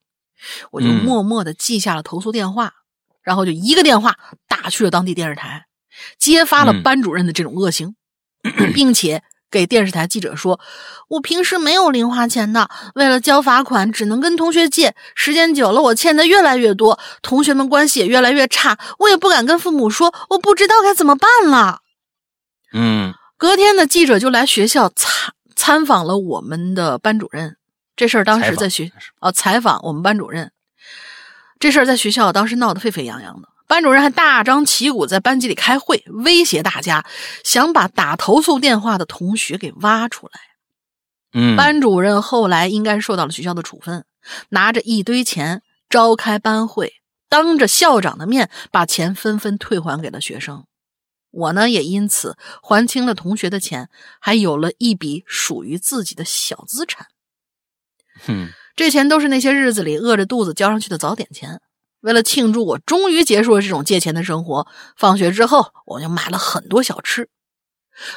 我就嗯默默的记下了投诉电话，然后就一个电话打去了当地电视台。揭发了嗯班主任的这种恶行，*coughs* 并且给电视台记者说：“我平时没有零花钱的，为了交罚款只能跟同学借，时间久了我欠的越来越多，同学们关系也越来越差，我也不敢跟父母说，我不知道该怎么办了。”嗯隔天呢，记者就来学校参参访了我们的班主任。这事儿当时在学采访啊采访我们班主任，这事儿在学校当时闹得沸沸扬扬的。班主任还大张旗鼓在班级里开会，威胁大家，想把打投诉电话的同学给挖出来。嗯，班主任后来应该受到了学校的处分，拿着一堆钱召开班会，当着校长的面把钱纷纷退还给了学生。我呢也因此还清了同学的钱，还有了一笔属于自己的小资产。嗯这钱都是那些日子里饿着肚子交上去的早点钱。为了庆祝我终于结束了这种借钱的生活，放学之后我就买了很多小吃。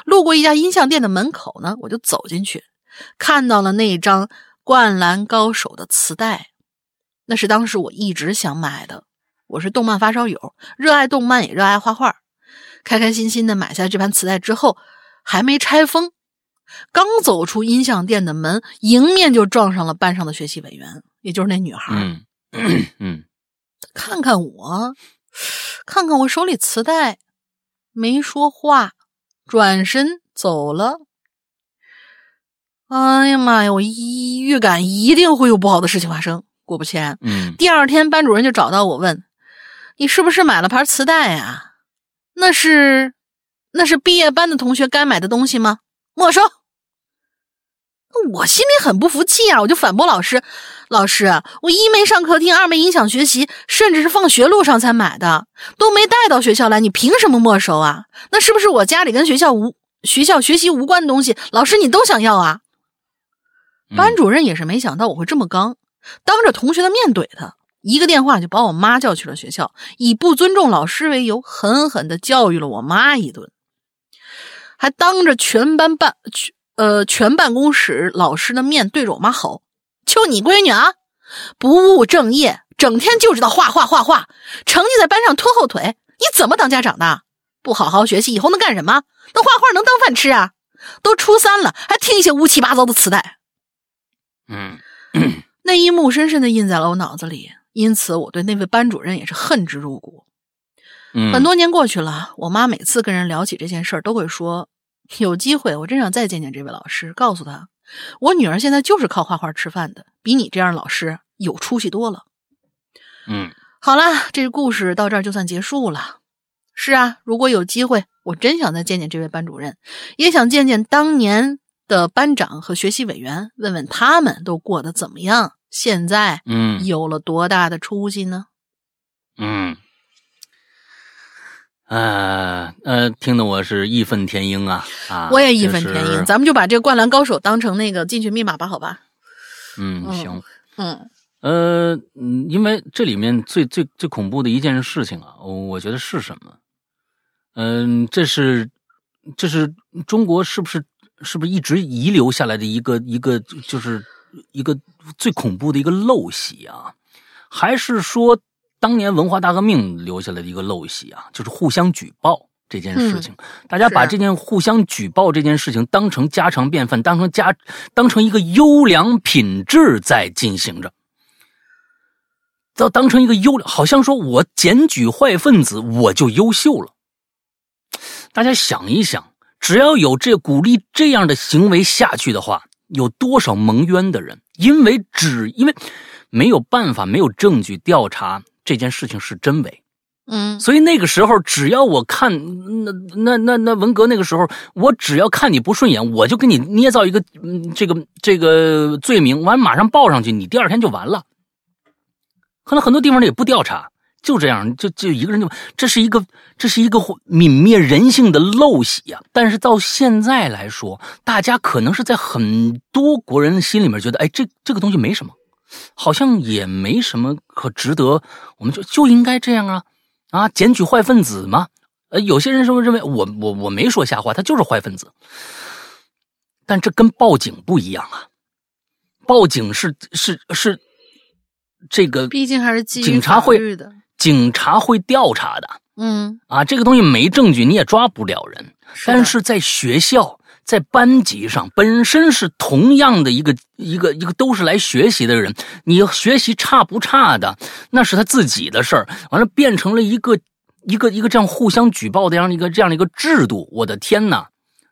路过一家音像店的门口呢，我就走进去，看到了那张《灌篮高手》的磁带，那是当时我一直想买的。我是动漫发烧友，热爱动漫也热爱画画，开开心心的买下这盘磁带之后，还没拆封，刚走出音像店的门，迎面就撞上了班上的学习委员，也就是那女孩。嗯 *clears throat* 嗯看看我，看看我手里磁带，没说话，转身走了。哎呀妈呀！我一预感一定会有不好的事情发生。果不其然，嗯第二天班主任就找到我问：“你是不是买了盘磁带呀？那是，那是毕业班的同学该买的东西吗？没收。”我心里很不服气啊，我就反驳老师：“老师，我一没上课听，二没影响学习，甚至是放学路上才买的，都没带到学校来，你凭什么没收啊？那是不是我家里跟学校无学校学习无关的东西，老师你都想要啊？”嗯班主任也是没想到我会这么刚，当着同学的面怼他，一个电话就把我妈叫去了学校，以不尊重老师为由，狠狠的教育了我妈一顿，还当着全班办全呃全办公室老师的面对着我妈吼：“就你闺女啊，不务正业，整天就知道画画画画，成绩在班上拖后腿，你怎么当家长的？不好好学习，以后能干什么？那画画能当饭吃啊？都初三了，还听一些乌七八糟的磁带。”嗯 *clears throat* 那一幕深深的印在了我脑子里，因此我对那位班主任也是恨之入骨。嗯，很多年过去了，我妈每次跟人聊起这件事儿，都会说：“有机会我真想再见见这位老师，告诉他，我女儿现在就是靠画画吃饭的，比你这样老师有出息多了。嗯”好了，这个故事到这儿就算结束了。是啊，如果有机会，我真想再见见这位班主任，也想见见当年的班长和学习委员，问问他们都过得怎么样，现在嗯有了多大的出息呢？嗯，呃呃，听得我是义愤填膺啊啊！我也义愤填膺，咱们就把这个《灌篮高手》当成那个进去密码吧，好吧？嗯，嗯行。嗯呃，嗯，因为这里面最最最恐怖的一件事情啊，我我觉得是什么？嗯，这是这是中国是不是是不是一直遗留下来的一个一个就是一个最恐怖的一个陋习啊？还是说当年文化大革命留下来的一个陋习啊？就是互相举报这件事情，大家把这件互相举报这件事情当成家常便饭，当成家当成一个优良品质在进行着。要当成一个优，好像说我检举坏分子，我就优秀了。大家想一想，只要有这鼓励这样的行为下去的话，有多少蒙冤的人？因为只因为没有办法，没有证据调查这件事情是真伪，嗯所以那个时候，只要我看那那那那文革那个时候，我只要看你不顺眼，我就给你捏造一个嗯这个这个罪名，完马上报上去，你第二天就完了。可能很多地方也不调查，就这样，就就一个人就，这是一个这是一个泯灭人性的陋习啊！但是到现在来说，大家可能是在很多国人心里面觉得，哎，这这个东西没什么，好像也没什么可值得，我们就就应该这样啊啊，检举坏分子嘛。呃，有些人是不是认为我我我没说瞎话，他就是坏分子，但这跟报警不一样啊，报警是是是这个毕竟还是警察会的。警察会调查的，嗯，啊，这个东西没证据你也抓不了人。是但是在学校，在班级上，本身是同样的一个一个一个都是来学习的人，你学习差不差的，那是他自己的事儿。完了，变成了一个一个一个这样互相举报的这样一个这样的一个制度。我的天哪，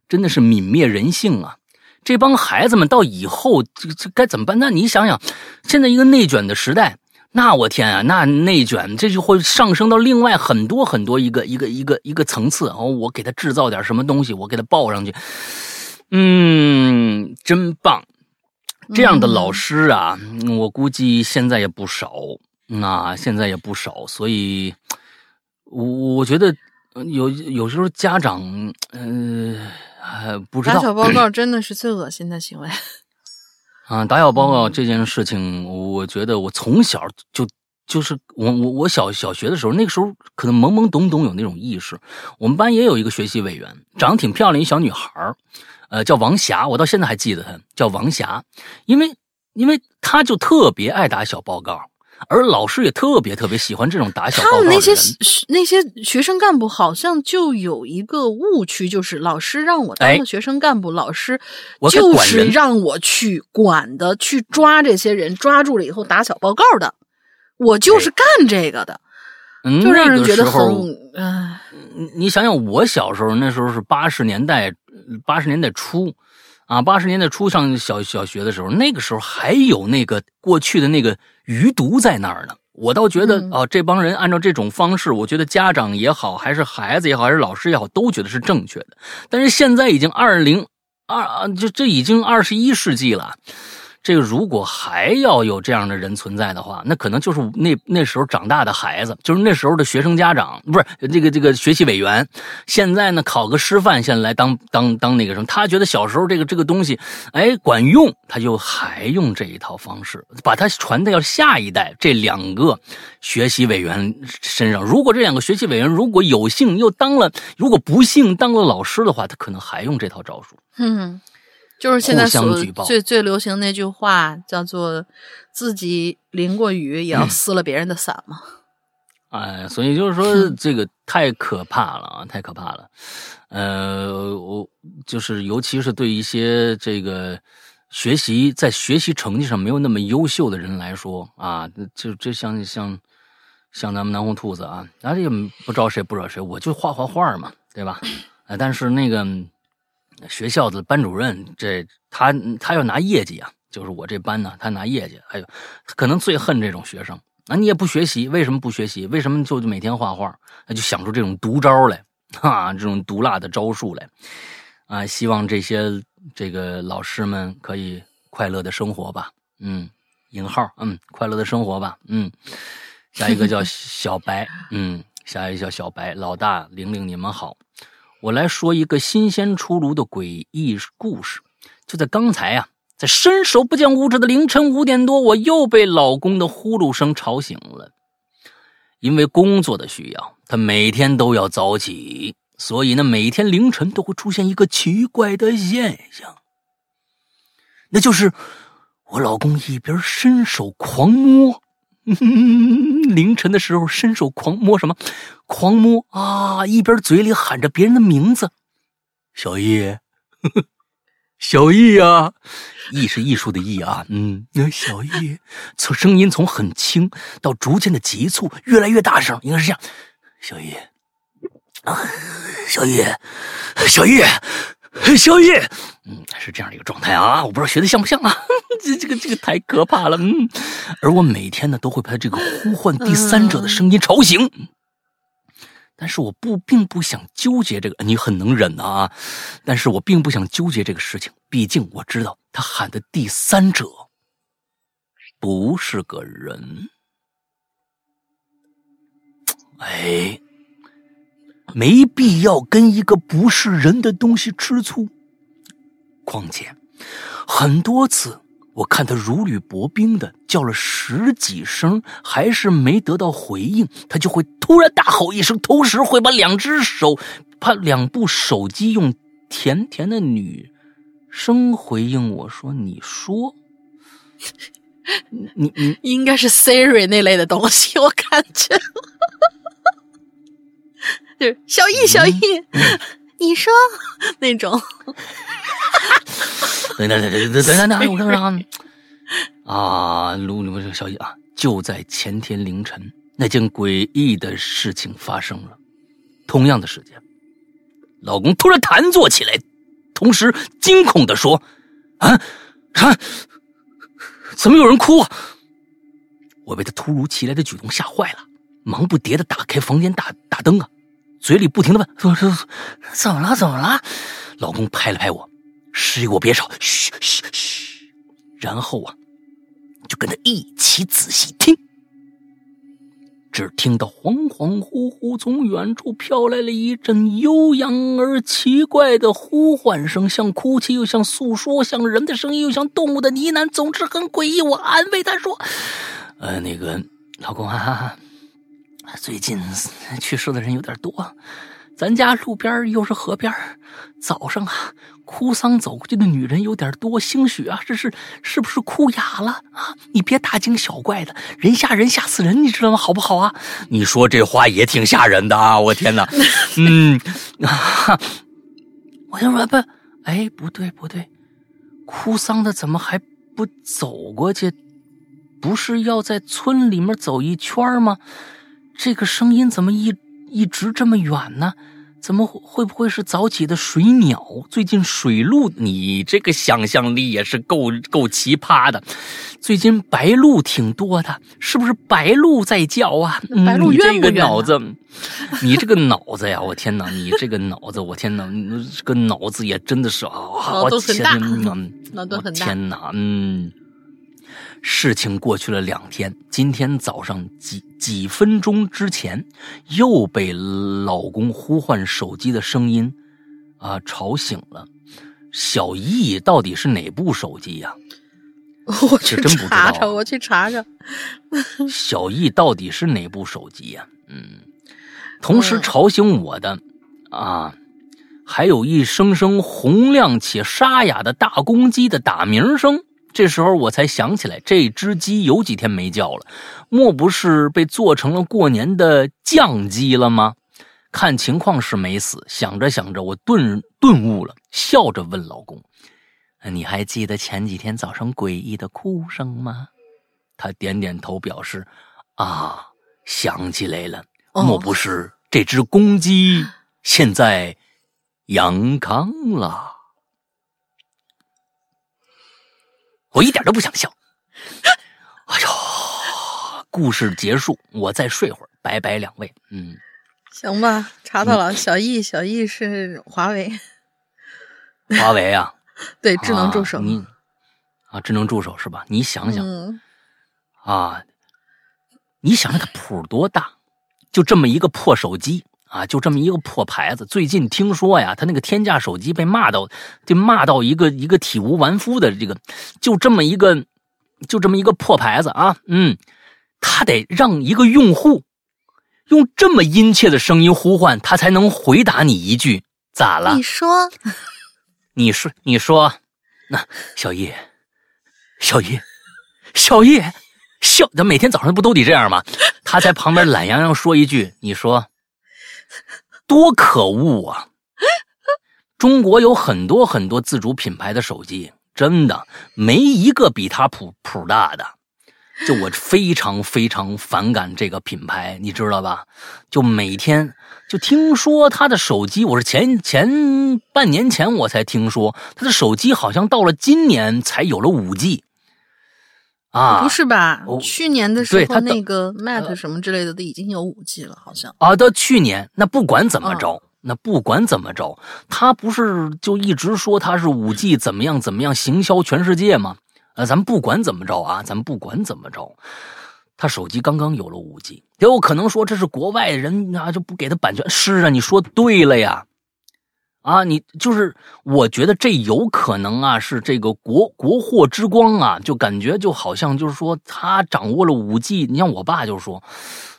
真的是泯灭人性啊！这帮孩子们到以后这这该怎么办？那你想想，现在一个内卷的时代。那我天啊，那内卷这就会上升到另外很多很多一个一个一个一个层次哦。我给他制造点什么东西，我给他报上去，嗯，真棒。这样的老师啊，我估计现在也不少，那现在也不少，所以，我我觉得有有时候家长，呃，不知道打小报告真的是最恶心的行为。啊，打小报告这件事情，我觉得我从小就就是我我我小小学的时候，那个时候可能懵懵懂懂有那种意识。我们班也有一个学习委员，长得挺漂亮一小女孩儿，呃，叫王霞，我到现在还记得她叫王霞，因为因为她就特别爱打小报告，而老师也特别特别喜欢这种打小报告的人。他们那些学那些学生干部好像就有一个误区，就是老师让我当哎了学生干部，老师就是让我去管的，去抓这些人，抓住了以后打小报告的，我就是干这个的，嗯就让人觉得很，唉，你你想想，我小时候那时候是八十年代，八十年代初，啊，八十年代初上小小学的时候，那个时候还有那个过去的那个余毒在那儿呢。我倒觉得嗯啊，这帮人按照这种方式，我觉得家长也好，还是孩子也好，还是老师也好，都觉得是正确的。但是现在已经二零二啊，这这已经二十一世纪了。这个如果还要有这样的人存在的话，那可能就是那那时候长大的孩子，就是那时候的学生家长，不是这个这个学习委员。现在呢，考个师范，现在来当当当那个什么，他觉得小时候这个这个东西，哎，管用，他就还用这一套方式，把它传到下一代这两个学习委员身上。如果这两个学习委员如果有幸又当了，如果不幸当了老师的话，他可能还用这套招数。嗯，就是现在最最流行那句话叫做“自己淋过雨也要撕了别人的伞”嘛。哎，所以就是说，这个太可怕了啊，太可怕了。呃，我就是尤其是对一些这个学习在学习成绩上没有那么优秀的人来说啊，就就像像像咱们南红兔子啊，咱也不招谁不惹谁，我就画画画嘛，对吧？哎，但是那个学校的班主任，这他他要拿业绩啊，就是我这班呢，他拿业绩，哎呦，可能最恨这种学生。啊，你也不学习，为什么不学习？为什么就每天画画？那就想出这种毒招来，哈、这种毒辣的招数来，啊！希望这些这个老师们可以快乐的生活吧，嗯，引号，嗯，快乐的生活吧，嗯。下一个叫小白，嗯，下一个叫小白，老大玲玲，你们好，我来说一个新鲜出炉的诡异故事，就在刚才啊。在伸手不见五指的凌晨五点多，我又被老公的呼噜声吵醒了。因为工作的需要，他每天都要早起，所以呢，每天凌晨都会出现一个奇怪的现象，那就是我老公一边伸手狂摸，*laughs* 凌晨的时候伸手狂摸什么？狂摸啊！一边嘴里喊着别人的名字，小易。*laughs* 小易呀，艺是艺术的艺啊，嗯，那小易，从声音从很轻到逐渐的急促，越来越大声，应该是这样，小易，啊，*laughs* 小易，小易，宵夜，嗯，是这样的一个状态啊，我不知道学的像不像啊，*laughs* 这这个这个太可怕了，嗯，而我每天呢都会被这个呼唤第三者的声音吵醒。但是我不并不想纠结这个，你很能忍啊，但是我并不想纠结这个事情，毕竟我知道他喊的第三者不是个人。哎，没必要跟一个不是人的东西吃醋。况且，很多次我看他如履薄冰的叫了十几声，还是没得到回应，他就会突然大吼一声，同时会把两只手，把两部手机用甜甜的女声回应我说：“你说，*laughs* 你你应该是 Siri 那类的东西，我感觉。就是小易小易，*laughs* 你说那种，*laughs* 等等等等等等等，我看看啊，啊，卢卢这个小易啊，就在前天凌晨，那件诡异的事情发生了。同样的时间，老公突然弹坐起来，同时惊恐的说：“啊，啊，怎么有人哭啊？”我被他突如其来的举动吓坏了，忙不迭的打开房间大大灯啊，嘴里不停的问：“说说怎么了？怎么了？”老公拍了拍我，示意我别吵，嘘嘘嘘，然后啊，就跟他一起仔细听。只听到恍恍惚惚从远处飘来了一阵悠扬而奇怪的呼唤声，像哭泣，又像诉说，像人的声音，又像动物的呢喃，总之很诡异。我安慰他说：“呃，那个老公啊，最近去世的人有点多，咱家路边又是河边，早上啊。”哭丧走过去的女人有点多，兴许啊，这是是不是哭哑了啊？你别大惊小怪的，人吓人吓死人，你知道吗？好不好啊？你说这话也挺吓人的啊！我天哪，*laughs* 嗯，我就说不，哎，不对不对，哭丧的怎么还不走过去？不是要在村里面走一圈吗？这个声音怎么一一直这么远呢？怎么会不会是早起的水鸟？最近水鹿，你这个想象力也是够够奇葩的。最近白鹭挺多的，是不是白鹭在叫啊？白鹭这个脑子，你这个脑子呀，我天哪！你这个脑子，我天哪！这个脑子也真的是啊，脑洞很大，脑洞很大。天哪，嗯。事情过去了两天，今天早上几几分钟之前，又被老公呼唤手机的声音，啊，吵醒了。小易到底是哪部手机呀？*laughs* 我去查查，我去查查。*laughs* *laughs* 小易到底是哪部手机呀？嗯，同时吵醒我的，啊，还有一声声洪亮且沙哑的大公鸡的打鸣声。这时候我才想起来，这只鸡有几天没叫了，莫不是被做成了过年的酱鸡了吗？看情况是没死。想着想着，我顿顿悟了，笑着问老公：“你还记得前几天早上诡异的哭声吗？”他点点头，表示：“啊，想起来了，莫不是这只公鸡现在阳康了？”我一点都不想笑。*laughs* 哎呦，故事结束，我再睡会儿，拜拜两位。嗯，行吧，查到了，小易，小易是华为。华为啊？*laughs* 对，智能助手。你啊，智能助手是吧？你想想啊，你想想它谱多大？就这么一个破手机。啊，就这么一个破牌子。最近听说呀，他那个天价手机被骂到，就骂到一个一个体无完肤的这个，就这么一个，就这么一个破牌子啊。嗯，他得让一个用户用这么殷切的声音呼唤，他才能回答你一句咋了？你说，*laughs* 你说，你说，那小叶，小叶，小叶，小，他每天早上不都得这样吗？他在旁边懒洋洋说一句，你说。多可恶啊！中国有很多很多自主品牌的手机，真的没一个比它谱谱大的。就我非常非常反感这个品牌，你知道吧？就每天就听说他的手机，我是前前半年前我才听说他的手机好像到了今年才有了五 G。啊，不是吧？去年的时候，那个 Mate 什么之类的都已经有五 G 了，好像啊。到去年，那不管怎么着，那不管怎么着，他不是就一直说他是五 G 怎么样怎么样行销全世界吗？呃，咱们不管怎么着啊，咱们不管怎么着，他手机刚刚有了五 G，也有可能说这是国外人啊，就不给他版权。是啊，你说对了呀。啊，你就是我觉得这有可能啊，是这个国国货之光啊，就感觉就好像就是说他掌握了五 G。你像我爸就说，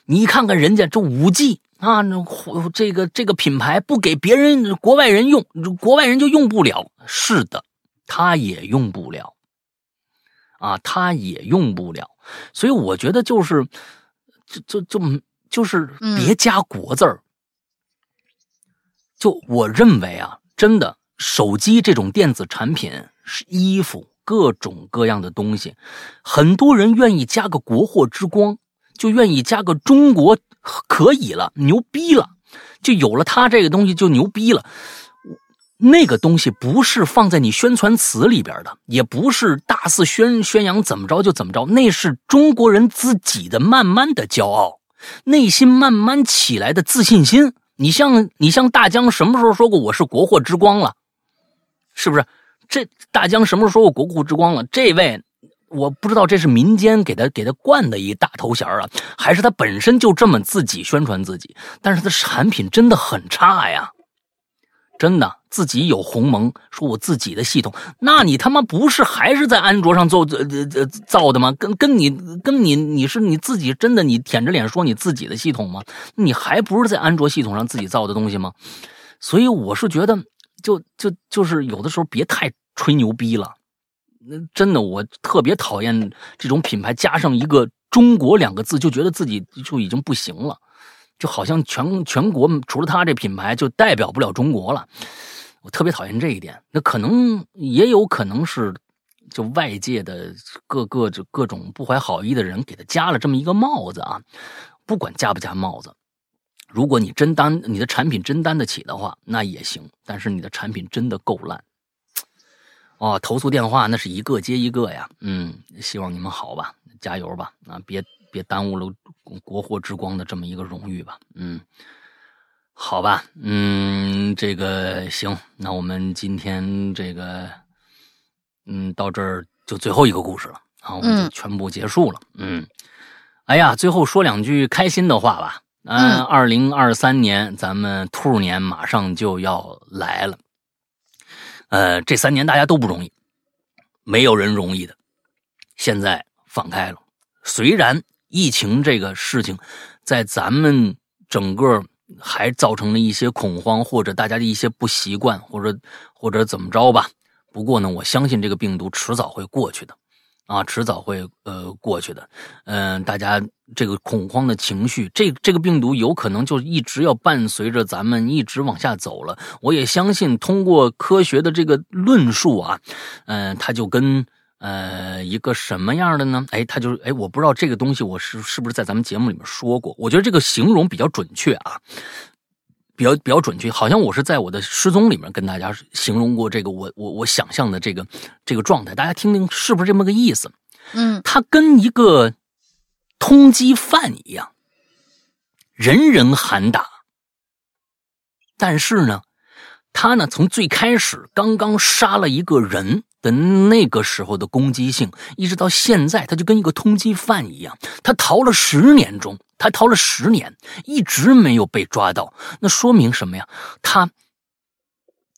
你看看人家这五 G 啊，那这个这个品牌不给别人国外人用，国外人就用不了。是的，他也用不了，啊，他也用不了。所以我觉得就是，就就就就是别加国字儿。就我认为啊，真的手机这种电子产品、是衣服各种各样的东西，很多人愿意加个国货之光，就愿意加个中国可以了，牛逼了，就有了它这个东西就牛逼了。那个东西不是放在你宣传词里边的，也不是大肆宣宣扬怎么着就怎么着，那是中国人自己的慢慢的骄傲，内心慢慢起来的自信心。你像你像大江什么时候说过我是国货之光了？是不是？这大江什么时候说过国货之光了？这位我不知道这是民间给他给他冠的一大头衔啊，还是他本身就这么自己宣传自己？但是他产品真的很差呀。真的自己有鸿蒙，说我自己的系统，那你他妈不是还是在安卓上做呃呃造的吗？跟跟你跟你你是你自己真的你舔着脸说你自己的系统吗？你还不是在安卓系统上自己造的东西吗？所以我是觉得，就就就是有的时候别太吹牛逼了。那真的我特别讨厌这种品牌加上一个“中国”两个字，就觉得自己就已经不行了。就好像全全国除了他这品牌就代表不了中国了，我特别讨厌这一点。那可能也有可能是，就外界的各个就各种不怀好意的人给他加了这么一个帽子啊。不管加不加帽子，如果你真担你的产品真担得起的话，那也行。但是你的产品真的够烂，哦，投诉电话那是一个接一个呀。嗯，希望你们好吧，加油吧，啊，别。别耽误了国货之光的这么一个荣誉吧，嗯，好吧，嗯，这个行，那我们今天这个，嗯，到这儿就最后一个故事了，啊，我们就全部结束了，嗯，哎呀，最后说两句开心的话吧，嗯，二零二三年咱们兔年马上就要来了，呃，这三年大家都不容易，没有人容易的，现在放开了，虽然。疫情这个事情，在咱们整个还造成了一些恐慌，或者大家的一些不习惯，或者或者怎么着吧。不过呢，我相信这个病毒迟早会过去的，啊，迟早会呃过去的。嗯，大家这个恐慌的情绪，这这个病毒有可能就一直要伴随着咱们一直往下走了。我也相信，通过科学的这个论述啊，嗯，它就跟。呃，一个什么样的呢？哎，他就是哎，我不知道这个东西我是是不是在咱们节目里面说过？我觉得这个形容比较准确啊，比较比较准确，好像我是在我的失踪里面跟大家形容过这个我我我想象的这个这个状态，大家听听是不是这么个意思？嗯，他跟一个通缉犯一样，人人喊打，但是呢，他呢从最开始刚刚杀了一个人。的那个时候的攻击性，一直到现在，他就跟一个通缉犯一样。他逃了十年中，他逃了十年，一直没有被抓到。那说明什么呀？他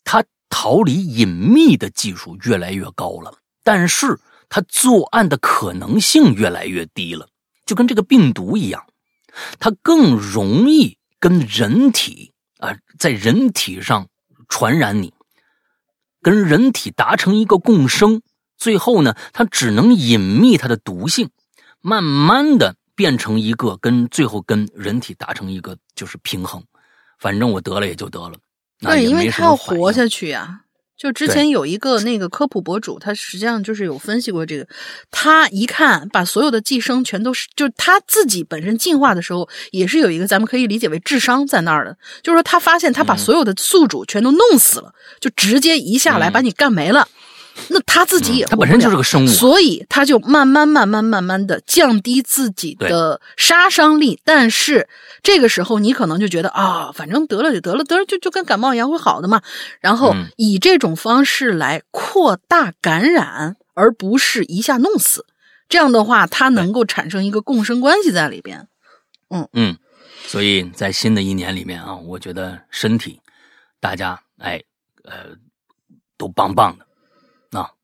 他逃离隐秘的技术越来越高了，但是他作案的可能性越来越低了。就跟这个病毒一样，它更容易跟人体啊，在人体上传染你。跟人体达成一个共生，最后呢，它只能隐秘它的毒性，慢慢的变成一个跟最后跟人体达成一个就是平衡。反正我得了也就得了，对，因为它要活下去呀。就之前有一个那个科普博主，他实际上就是有分析过这个。他一看，把所有的寄生全都是，就他自己本身进化的时候，也是有一个咱们可以理解为智商在那儿的。就是说，他发现他把所有的宿主全都弄死了，就直接一下来把你干没了。那他自己也，他本身就是个生物，所以他就慢慢、慢慢、慢慢的降低自己的杀伤力。但是这个时候，你可能就觉得啊，反正得了就得了，得了就就跟感冒一样会好的嘛。然后以这种方式来扩大感染，而不是一下弄死。这样的话，它能够产生一个共生关系在里边。嗯嗯，所以在新的一年里面啊，我觉得身体大家哎呃都棒棒的。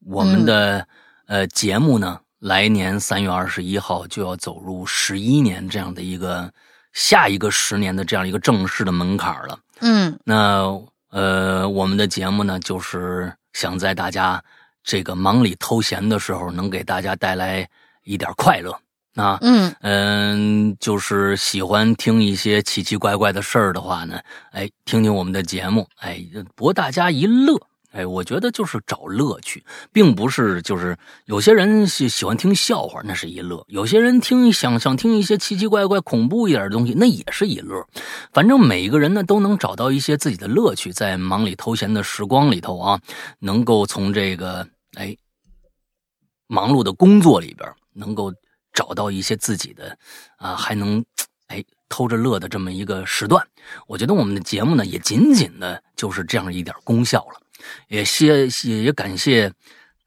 那我们的呃节目呢，来年三月二十一号就要走入十一年这样的一个下一个十年的这样一个正式的门槛了。嗯，那呃我们的节目呢，就是想在大家这个忙里偷闲的时候，能给大家带来一点快乐啊，嗯嗯，就是喜欢听一些奇奇怪怪的事儿的话呢，哎，听听我们的节目，哎，博大家一乐。哎，我觉得就是找乐趣，并不是就是有些人喜喜欢听笑话，那是一乐；有些人听想想听一些奇奇怪怪、恐怖一点的东西，那也是一乐。反正每一个人呢都能找到一些自己的乐趣，在忙里偷闲的时光里头啊，能够从这个哎忙碌的工作里边，能够找到一些自己的啊，还能哎偷着乐的这么一个时段。我觉得我们的节目呢，也仅仅的就是这样一点功效了。也谢也也感谢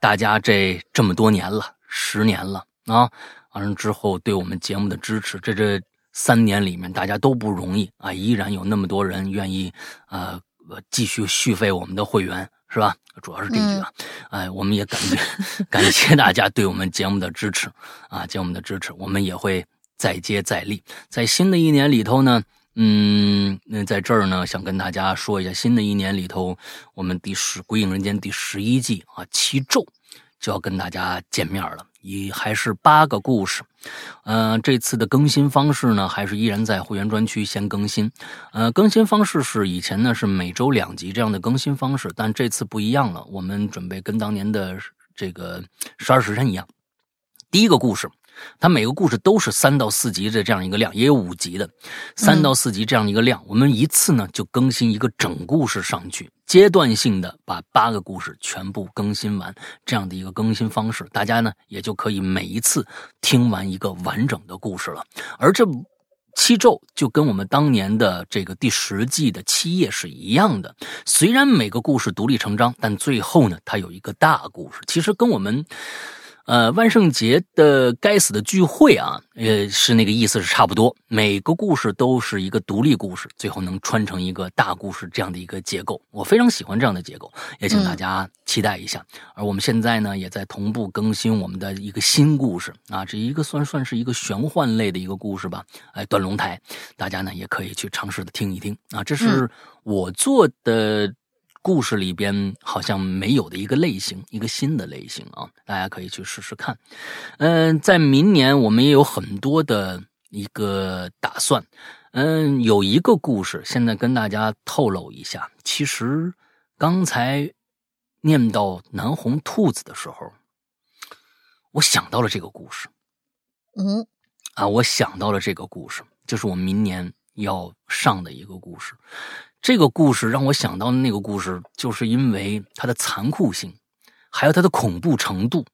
大家这这么多年了，十年了啊！完了之后对我们节目的支持，这这三年里面大家都不容易啊，依然有那么多人愿意呃继续续费我们的会员，是吧？主要是这句啊，哎，我们也感觉 *laughs* 感谢大家对我们节目的支持啊，节目的支持，我们也会再接再厉，在新的一年里头呢。嗯，那在这儿呢，想跟大家说一下，新的一年里头，我们第十《鬼影人间》第十一季啊，七咒就要跟大家见面了，也还是八个故事。嗯，这次的更新方式呢，还是依然在会员专区先更新。呃，更新方式是以前呢是每周两集这样的更新方式，但这次不一样了，我们准备跟当年的这个十二时辰一样，第一个故事。它每个故事都是三到四集的这样一个量，也有五集的，三到四集这样一个量。我们一次呢就更新一个整故事上去，阶段性的把八个故事全部更新完，这样的一个更新方式，大家呢也就可以每一次听完一个完整的故事了。而这七咒就跟我们当年的这个第十季的七夜是一样的，虽然每个故事独立成章，但最后呢它有一个大故事，其实跟我们。呃，万圣节的该死的聚会啊，呃，是那个意思是差不多。每个故事都是一个独立故事，最后能穿成一个大故事这样的一个结构，我非常喜欢这样的结构，也请大家期待一下。而我们现在呢，也在同步更新我们的一个新故事啊，这一个算算是一个玄幻类的一个故事吧。哎，断龙台，大家呢也可以去尝试的听一听啊，这是我做的。故事里边好像没有的一个类型，一个新的类型啊，大家可以去试试看。嗯，在明年我们也有很多的一个打算。嗯，有一个故事，现在跟大家透露一下。其实刚才念到南红兔子的时候，我想到了这个故事。嗯，啊，我想到了这个故事，就是我明年要上的一个故事。这个故事让我想到的那个故事，就是因为它的残酷性，还有它的恐怖程度，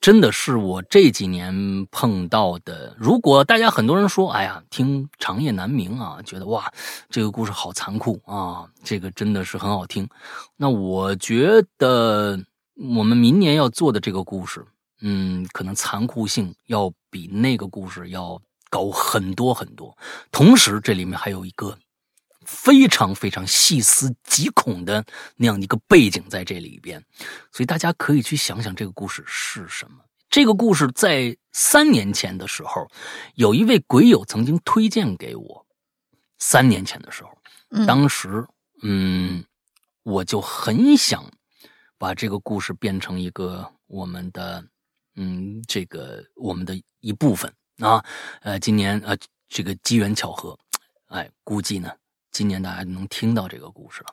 真的是我这几年碰到的。如果大家很多人说，哎呀，听长夜难明啊，觉得哇，这个故事好残酷啊，这个真的是很好听。那我觉得我们明年要做的这个故事，嗯，可能残酷性要比那个故事要高很多很多。同时，这里面还有一个。非常非常细思极恐的那样一个背景在这里边，所以大家可以去想想这个故事是什么。这个故事在三年前的时候，有一位鬼友曾经推荐给我。三年前的时候，当时嗯，我就很想把这个故事变成一个我们的嗯，这个我们的一部分啊。呃，今年呃，这个机缘巧合，哎，估计呢。今年大家能听到这个故事了，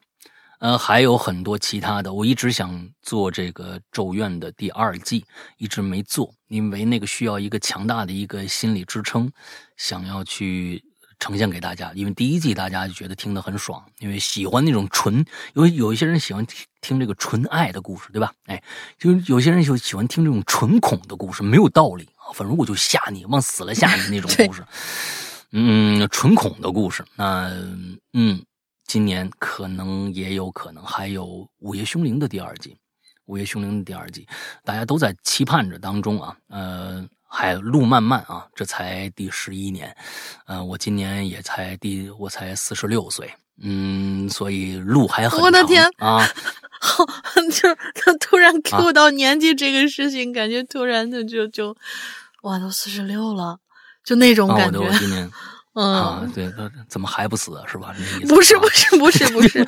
呃，还有很多其他的。我一直想做这个《咒怨》的第二季，一直没做，因为那个需要一个强大的一个心理支撑，想要去呈现给大家。因为第一季大家就觉得听得很爽，因为喜欢那种纯，有有一些人喜欢听听这个纯爱的故事，对吧？哎，就有些人就喜欢听这种纯恐的故事，没有道理啊，反正我就吓你，往死了吓你那种 *laughs* 故事。嗯，纯恐的故事。那嗯，今年可能也有可能还有《午夜凶铃》的第二季，《午夜凶铃》的第二季，大家都在期盼着当中啊。呃，还路漫漫啊，这才第十一年。呃，我今年也才第，我才四十六岁。嗯，所以路还很长。我的天啊！好，就他突然 Q 到年纪这个事情，感觉突然的就就，哇，都四十六了。就那种感觉，我今年，*laughs* 啊嗯，，对，呃怎么还不死是吧？不是啊不是不是不是，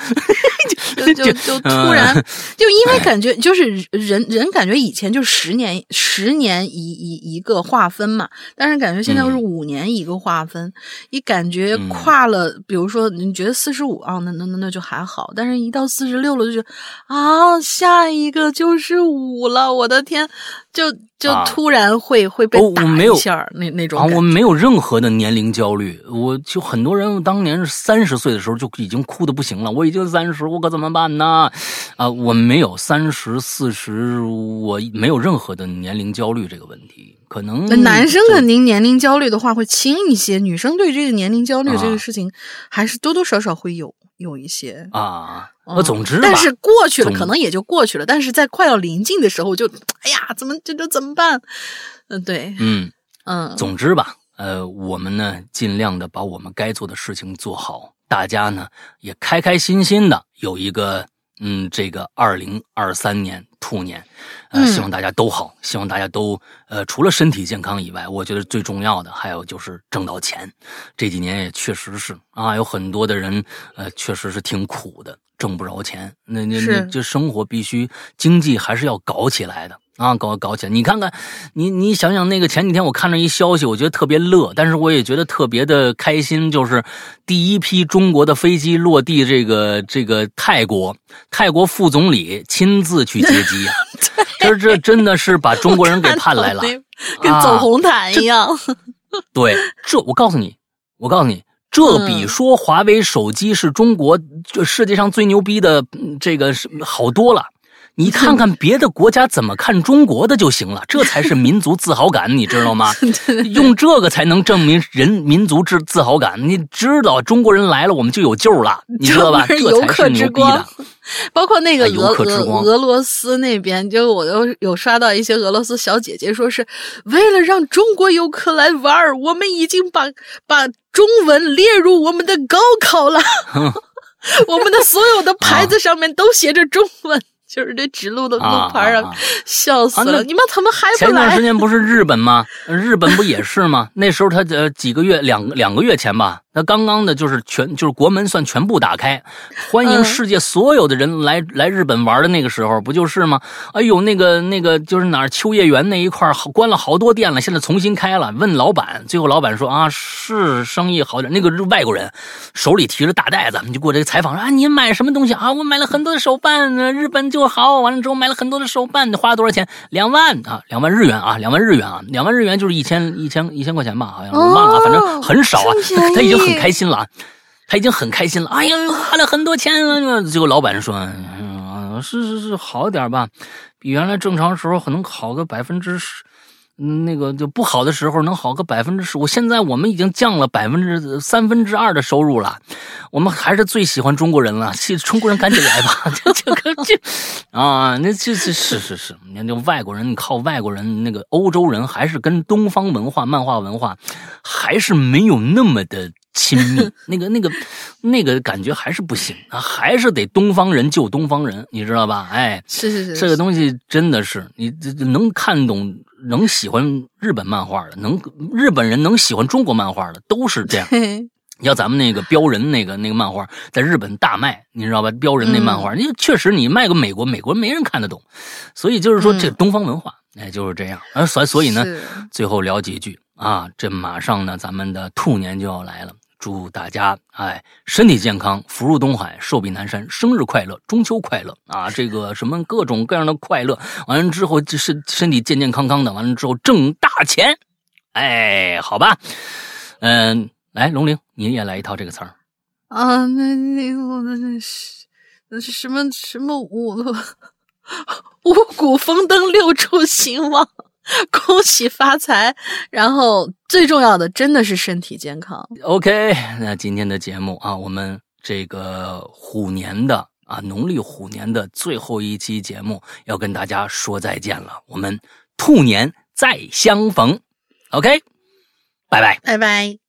*laughs* 就就就突然嗯 *laughs* 就因为感觉就是人人感觉以前就十年十年一一一个划分嘛，但是感觉现在又是嗯。五年一个划分，一感觉嗯。跨了，比如说你觉得四十五啊，那那那那就还好，但是一到四十六了就觉得啊，下一个就是五了，我的天，就就啊突然会会被打没有一下儿那那种啊。我没有任何的年龄焦虑，我就很多人当年是三十岁的时候就已经哭的不行了，我已经三十，我可怎么办呢？啊，我没有三十四十，我没有任何的年龄焦虑这个问题，可能那男生肯定年龄焦虑的话会轻一些，女生对这个年龄焦虑这啊个事情还是多多少少会有有一些。啊，嗯呃，总之，但是过去了，可能也就过去了。但是在快要临近的时候就，哎呀，怎么这这怎么办？嗯，对，嗯，嗯，总之吧，呃，我们呢尽量的把我们该做的事情做好，大家呢也开开心心的有一个嗯，这个二零二三年兔年，呃，嗯希望大家都好，希望大家都呃，除了身体健康以外，我觉得最重要的还有就是挣到钱。这几年也确实是啊，有很多的人呃，确实是挺苦的，挣不着钱。那那那是这生活必须经济还是要搞起来的。啊，搞搞起来！你看看，你你想想，那个前几天我看着一消息，我觉得特别乐，但是我也觉得特别的开心，就是第一批中国的飞机落地这个这个泰国，泰国副总理亲自去接机 *laughs* 呀、这这真的是把中国人给盼来了。跟走红毯一样。*laughs* 对，这我告诉你，我告诉你，这比嗯说华为手机是中国这世界上最牛逼的嗯这个是好多了。你 *laughs* 看看别的国家怎么看中国的就行了，这才是民族自豪感，你知道吗？*laughs* 用这个才能证明人民族自自豪感。你知道中国人来了，我们就有救了，你知道吧？这才游客之是牛逼的光。*laughs* 包括那个俄客俄俄罗斯那边，就我都有刷到一些俄罗斯小姐姐说，是为了让中国游客来玩儿，我们已经把把中文列入我们的高考了，我们的所有的牌子上面都写着中文。就是这指路的路啊牌上，啊啊笑死了！你们怎么还不来前段时？间不是日本吗？日本不也是吗？那时候他呃几个月两两个月前吧，他刚刚的就是全就是国门算全部打开，欢迎嗯世界所有的人来、来日本玩的那个时候，不就是吗？哎呦，那个那个就是哪儿秋叶原那一块关了好多店了，现在重新开了。问老板，最后老板说啊是生意好点。那个外国人手里提着大袋子，你就过这个采访说啊您买什么东西啊？我买了很多的手办，呃日本就好。完了之后买了很多的手办，花了多少钱？两万啊，两万日元啊，两万日元啊，两万日元就是一千一千一千块钱吧，好像我忘了啊，反正很少啊。*laughs* 他已经很开心了，他已经很开心了。哎呀，花了很多钱！结果老板说，嗯，是是是，好点吧，比原来正常时候可能好个百分之十。那个就不好的时候能好个百分之十，我现在我们已经降了百分之三分之二的收入了，我们还是最喜欢中国人了，中国人赶紧来吧，这这个这啊，那这这是是是，你看这外国人，你靠外国人那个欧洲人还是跟东方文化、漫画文化还是没有那么的亲密，*laughs* 那个那个那个感觉还是不行啊，还是得东方人救东方人，你知道吧？哎，是是是，这个东西真的是你这这能看懂、能喜欢日本漫画的，能日本人能喜欢中国漫画的，都是这样。*laughs* 嘿要咱们那个标人那个那个漫画在日本大卖，你知道吧？标人那漫画，你、确实你卖个美国，美国人没人看得懂，所以就是说这嗯东方文化，哎，就是这样。啊所所以呢，最后聊几句啊，这马上呢，咱们的兔年就要来了。祝大家哎身体健康，福如东海，寿比南山，生日快乐，中秋快乐啊！这个什么各种各样的快乐，完了之后就是身体健健康康的，完了之后挣大钱，哎，好吧，嗯，来龙玲，你也来一套这个词儿。啊，那那个那那是那是什么什么五 *laughs* 五谷丰登六畜兴旺，*laughs* 恭喜发财，然后最重要的真的是身体健康。OK，那今天的节目啊，我们这个虎年的啊农历虎年的最后一期节目要跟大家说再见了，我们兔年再相逢。OK，拜拜。拜拜。